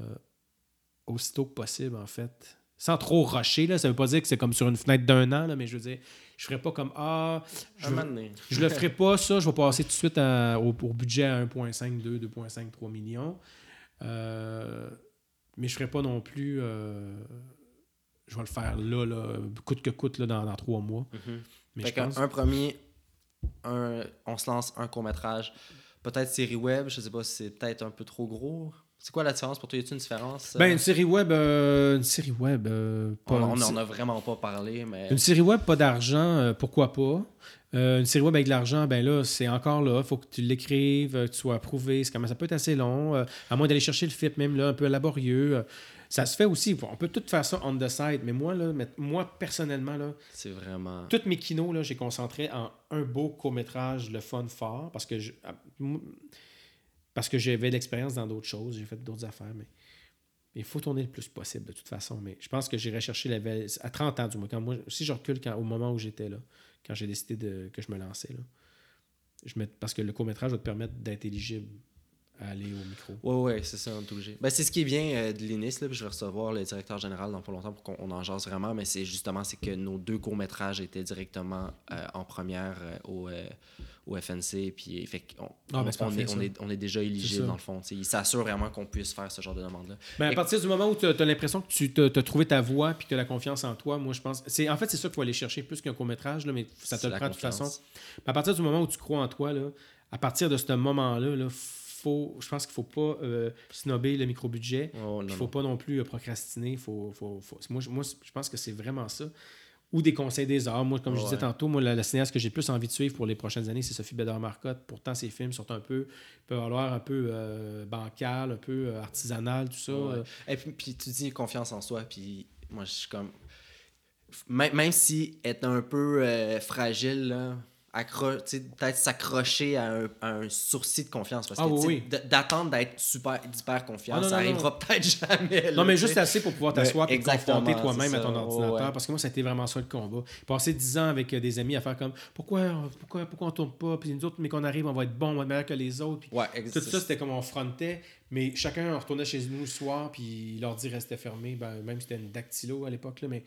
aussitôt que possible, en fait. Sans trop rusher, là. Ça veut pas dire que c'est comme sur une fenêtre d'un an, là, mais je veux dire, je ferais pas comme Ah, je, je le ferais pas, ça. Je vais passer tout de suite au, budget à 1,5, 2, 2,5, 3 millions. Euh, mais je ferais pas non plus je vais le faire là, là coûte que coûte là, dans, dans trois mois. Mhm. Mais Un premier, un, on se lance un court-métrage, peut-être série web, je sais pas si c'est peut-être un peu trop gros. C'est quoi la différence pour toi? Y a une différence? Ben, une série web, euh, une série web. Euh, on n'en a vraiment pas parlé, mais. Une série web, pas d'argent, euh, pourquoi pas? une série web avec de l'argent, ben là, c'est encore là. Il faut que tu l'écrives, que tu sois approuvé. Ça peut être assez long. à moins d'aller chercher le FIP, même là, un peu laborieux. Ça se fait aussi. On peut tout faire ça on the side, mais moi, là, moi personnellement, là, c'est vraiment. Toutes mes kinos, là, j'ai concentré en un beau court-métrage, le fun fort, parce que je, ah, parce que j'avais de l'expérience dans d'autres choses, j'ai fait d'autres affaires, mais il faut tourner le plus possible de toute façon. Mais je pense que j'irai chercher la à 30 ans du moins. Quand moi, si je recule quand, au moment où j'étais là, quand j'ai décidé de, que je me lançais. Là. Je parce que le court-métrage va te permettre d'être éligible à aller au micro. Ouais, ouais, c'est ça, on est obligé. Ben, c'est ce qui est bien euh, de l'INIS, là, puis je vais recevoir le directeur général dans pas longtemps pour qu'on en jase vraiment, mais c'est justement c'est que nos deux courts-métrages étaient directement euh, en première euh, au, au FNC, puis fait Ah, ben, on, c'est on parfait, est, on, est, on est déjà éligible dans le fond. Ils s'assurent vraiment qu'on puisse faire ce genre de demande-là. Ben, à partir du moment où tu as, l'impression que tu as trouvé ta voix puis que tu as la confiance en toi, moi, je pense. c'est En fait, c'est ça qu'il faut aller chercher plus qu'un court-métrage, là, mais ça te le prend de toute façon. À partir du moment où tu crois en toi, là, à partir de ce moment-là, là, faut, je pense qu'il ne faut pas euh, snobber le micro-budget. Oh, Il ne faut pas non plus euh, procrastiner. Faut, faut, faut- Moi, je- moi, je pense que c'est vraiment ça. Ou des conseils des arts. Moi, comme je Ouais. disais tantôt, moi, la, la cinéaste que j'ai le plus envie de suivre pour les prochaines années, c'est Sophie Bédard-Marcotte. Pourtant, ses films sont un peu, peuvent avoir un peu euh, bancal, un peu euh, artisanal, tout ça. Ouais. Et puis, puis tu dis confiance en soi, puis moi, je suis comme. Même, même si être un peu fragile, là, peut-être s'accrocher à un, à un sourcil de confiance. Parce Ah oui, oui. d'attendre d'être super, d'hyper confiant, Ah, non, ça non, non. arrivera peut-être jamais. Non, là, mais juste assez pour pouvoir t'asseoir et te confronter toi-même à ton ordinateur. Ouais. Parce que moi, ça a été vraiment ça le combat. Passer 10 ans avec euh, des amis à faire comme pourquoi, pourquoi, pourquoi on tourne pas, puis nous autres, mais qu'on arrive, on va être bon, on va être meilleur que les autres. Puis Ouais, ex- tout ça, c'était comme on frontait, mais chacun on retournait chez nous le soir, puis l'ordi restait fermé. Ben, même si c'était une dactylo à l'époque, mais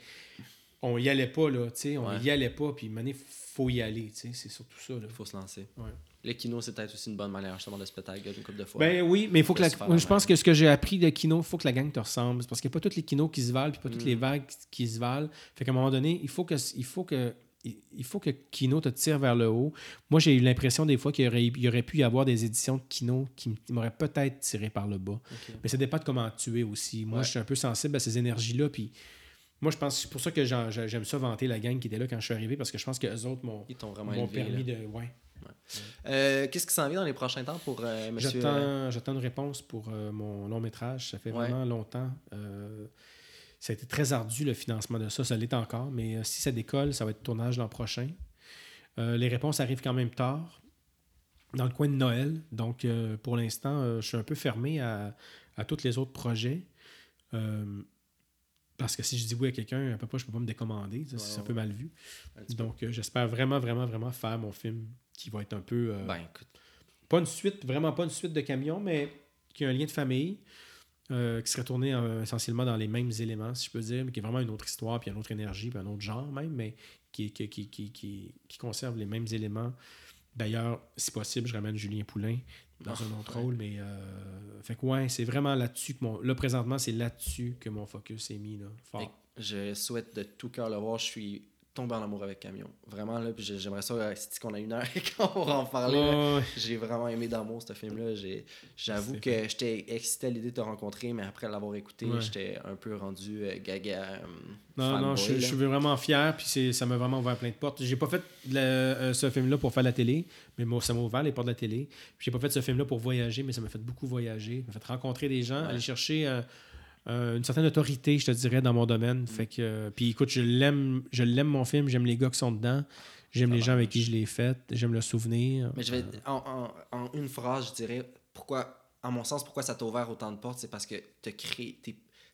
on y allait pas, là, tu sais, on Ouais. y allait pas, puis il faut y aller, tu sais, c'est surtout ça. Là. faut se lancer. Ouais. Le kino, c'est peut-être aussi une bonne manière justement de se péter la gueule une couple de fois. Ben oui, mais il faut que la, Faut je pense que ce que j'ai appris de kino, il faut que la gang te ressemble. Parce qu'il n'y a pas tous les kinos qui se valent, puis pas toutes Mm. les vagues qui se valent. Fait qu'à un moment donné, il faut que il faut que il faut que Kino te tire vers le haut. Moi, j'ai eu l'impression des fois qu'il y aurait, il y aurait pu y avoir des éditions de Kino qui m'auraient peut-être tiré par le bas. Mais ça dépend de comment tu es aussi. Moi, Ouais. je suis un peu sensible à ces énergies-là. Puis moi, je pense c'est pour ça que j'aime ça vanter la gang qui était là quand je suis arrivé, parce que je pense que les autres m'ont permis là. de. Ouais. Euh, Qu'est-ce qui s'en vient dans les prochains temps pour euh, monsieur... euh, J'attends j'attends une réponse pour euh, mon long métrage. Ça fait Ouais. vraiment longtemps. Euh, ça a été très ardu le financement de ça. Ça l'est encore. Mais euh, si ça décolle, ça va être tournage l'an prochain. Euh, les réponses arrivent quand même tard, dans le coin de Noël. Donc, euh, pour l'instant, euh, je suis un peu fermé à, à tous les autres projets. Parce que si je dis oui à quelqu'un, à peu près, je ne peux pas me décommander. C'est Ouais, un peu mal vu. Donc, euh, j'espère vraiment, vraiment, vraiment faire mon film qui va être un peu. euh, Ben, écoute. pas une suite, vraiment pas une suite de camions, mais qui a un lien de famille, euh, qui serait tourné essentiellement dans les mêmes éléments, si je peux dire, mais qui est vraiment une autre histoire, puis une autre énergie, puis un autre genre même, mais qui, qui, qui, qui conserve les mêmes éléments. D'ailleurs, si possible, je ramène Julien Poulain dans Ah, un autre ouais. rôle, mais euh, fait que ouais, c'est vraiment là-dessus que mon. Là, présentement, c'est là-dessus que mon focus est mis là, fort. Je souhaite de tout cœur le voir. Je suis tombé en amour avec Camion. Vraiment, là. Puis j'ai- j'aimerais ça, euh, c'est qu'on a une heure et qu'on va en parler. J'ai vraiment aimé d'amour ce film-là. J'avoue que j'étais excité à l'idée de te rencontrer, mais après l'avoir écouté, Ouais. j'étais un peu rendu euh, gaga. euh, Non, non, je, suis vraiment fier, puis c'est- ça m'a vraiment ouvert plein de portes. J'ai pas fait euh, ce film-là pour faire la télé, mais moi, ça m'a ouvert les portes de la télé. Puis j'ai pas fait ce film-là pour voyager, mais ça m'a fait beaucoup voyager. Ça m'a fait rencontrer des gens, Ouais. aller chercher euh, euh, une certaine autorité, je te dirais, dans mon domaine. Fait que, euh, puis écoute, je l'aime, je l'aime mon film, j'aime les gars qui sont dedans, j'aime les gens avec qui je l'ai fait, j'aime le souvenir. Mais je vais, en, en- en une phrase, je dirais, pourquoi, à mon sens, pourquoi ça t'a ouvert autant de portes, c'est parce que t'as créé.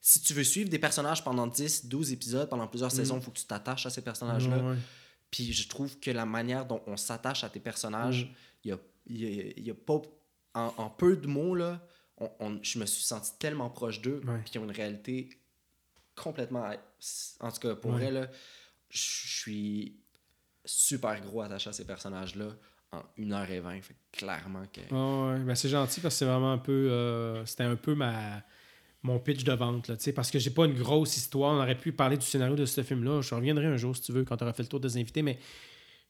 Si tu veux suivre des personnages pendant 10, 12 épisodes, pendant plusieurs Mm. saisons, il faut que tu t'attaches à ces personnages-là. Ouais. Puis je trouve que la manière dont on s'attache à tes personnages, Mm. il y a, y a- y a pas. En, en peu de mots, là, on, on- je me suis senti tellement proche d'eux, Ouais. puis qu'ils ont une réalité complètement. En tout cas, pour Ouais. vrai, là, je suis super gros attaché à ces personnages-là en 1h20. Fait clairement que. Ah ouais, ben c'est gentil parce que c'est vraiment un peu. euh, C'était un peu ma mon pitch de vente, là, parce que j'ai pas une grosse histoire. On aurait pu parler du scénario de ce film-là. Je reviendrai un jour, si tu veux, quand tu auras fait le tour des invités, mais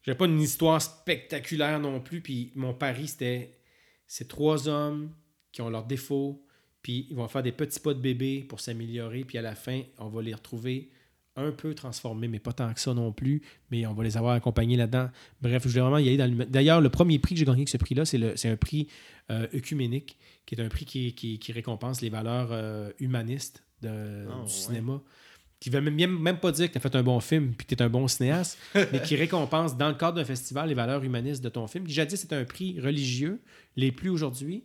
j'ai pas une histoire spectaculaire non plus. Puis mon pari, c'était ces trois hommes qui ont leurs défauts, puis ils vont faire des petits pas de bébé pour s'améliorer, puis à la fin, on va les retrouver un peu transformés, mais pas tant que ça non plus, mais on va les avoir accompagnés là-dedans. Bref, je voulais vraiment y aller dans le... D'ailleurs, le premier prix que j'ai gagné avec ce prix-là, c'est, un prix euh, œcuménique, qui est un prix qui, qui, qui récompense les valeurs euh, humanistes de- Ah, du ouais. cinéma. Qui ne veut même, même pas dire que tu as fait un bon film puis que tu es un bon cinéaste, mais qui récompense dans le cadre d'un festival les valeurs humanistes de ton film. Qui jadis, c'était un prix religieux, les plus aujourd'hui.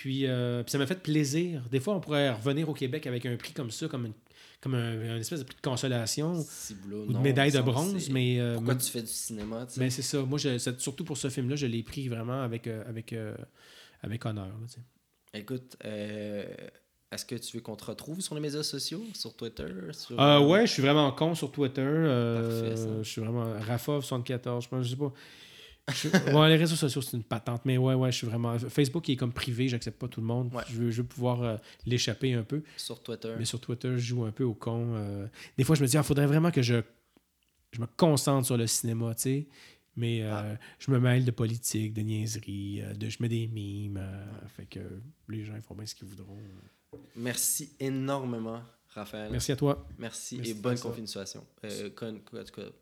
Puis, euh, puis ça m'a fait plaisir. Des fois, on pourrait revenir au Québec avec un prix comme ça, comme une, comme un, un espèce de prix de consolation Ciboulot, ou de non, médaille de bronze. Mais, euh, Pourquoi tu fais du cinéma, tu sais? mais c'est ça. Moi, je, surtout pour ce film-là, je l'ai pris vraiment avec, euh, avec, avec honneur. là. Écoute, est-ce que tu veux qu'on te retrouve sur les médias sociaux, sur Twitter? Sur... Euh, ouais, je suis vraiment con sur Twitter. euh, Parfait, ça. je suis vraiment Rafa74, je pense, je sais pas. Je- ouais, les réseaux sociaux, c'est une patente, mais ouais, ouais, je suis vraiment. Facebook il est comme privé, j'accepte pas tout le monde. Ouais. Je, veux, je veux pouvoir euh, l'échapper un peu. Sur Twitter. Mais sur Twitter, je joue un peu au con. euh. Des fois, je me dis, il faudrait vraiment que je, je me concentre sur le cinéma, tu sais. Mais euh, Ah. je me mêle de politique, de niaiserie, de, je mets des mimes. fait que les gens ils font bien ce qu'ils voudront. Merci énormément, Raphaël. Merci à toi. Merci, Merci et bonne continuation.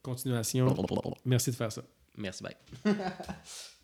Continuation. Merci de faire ça. Merci, bye.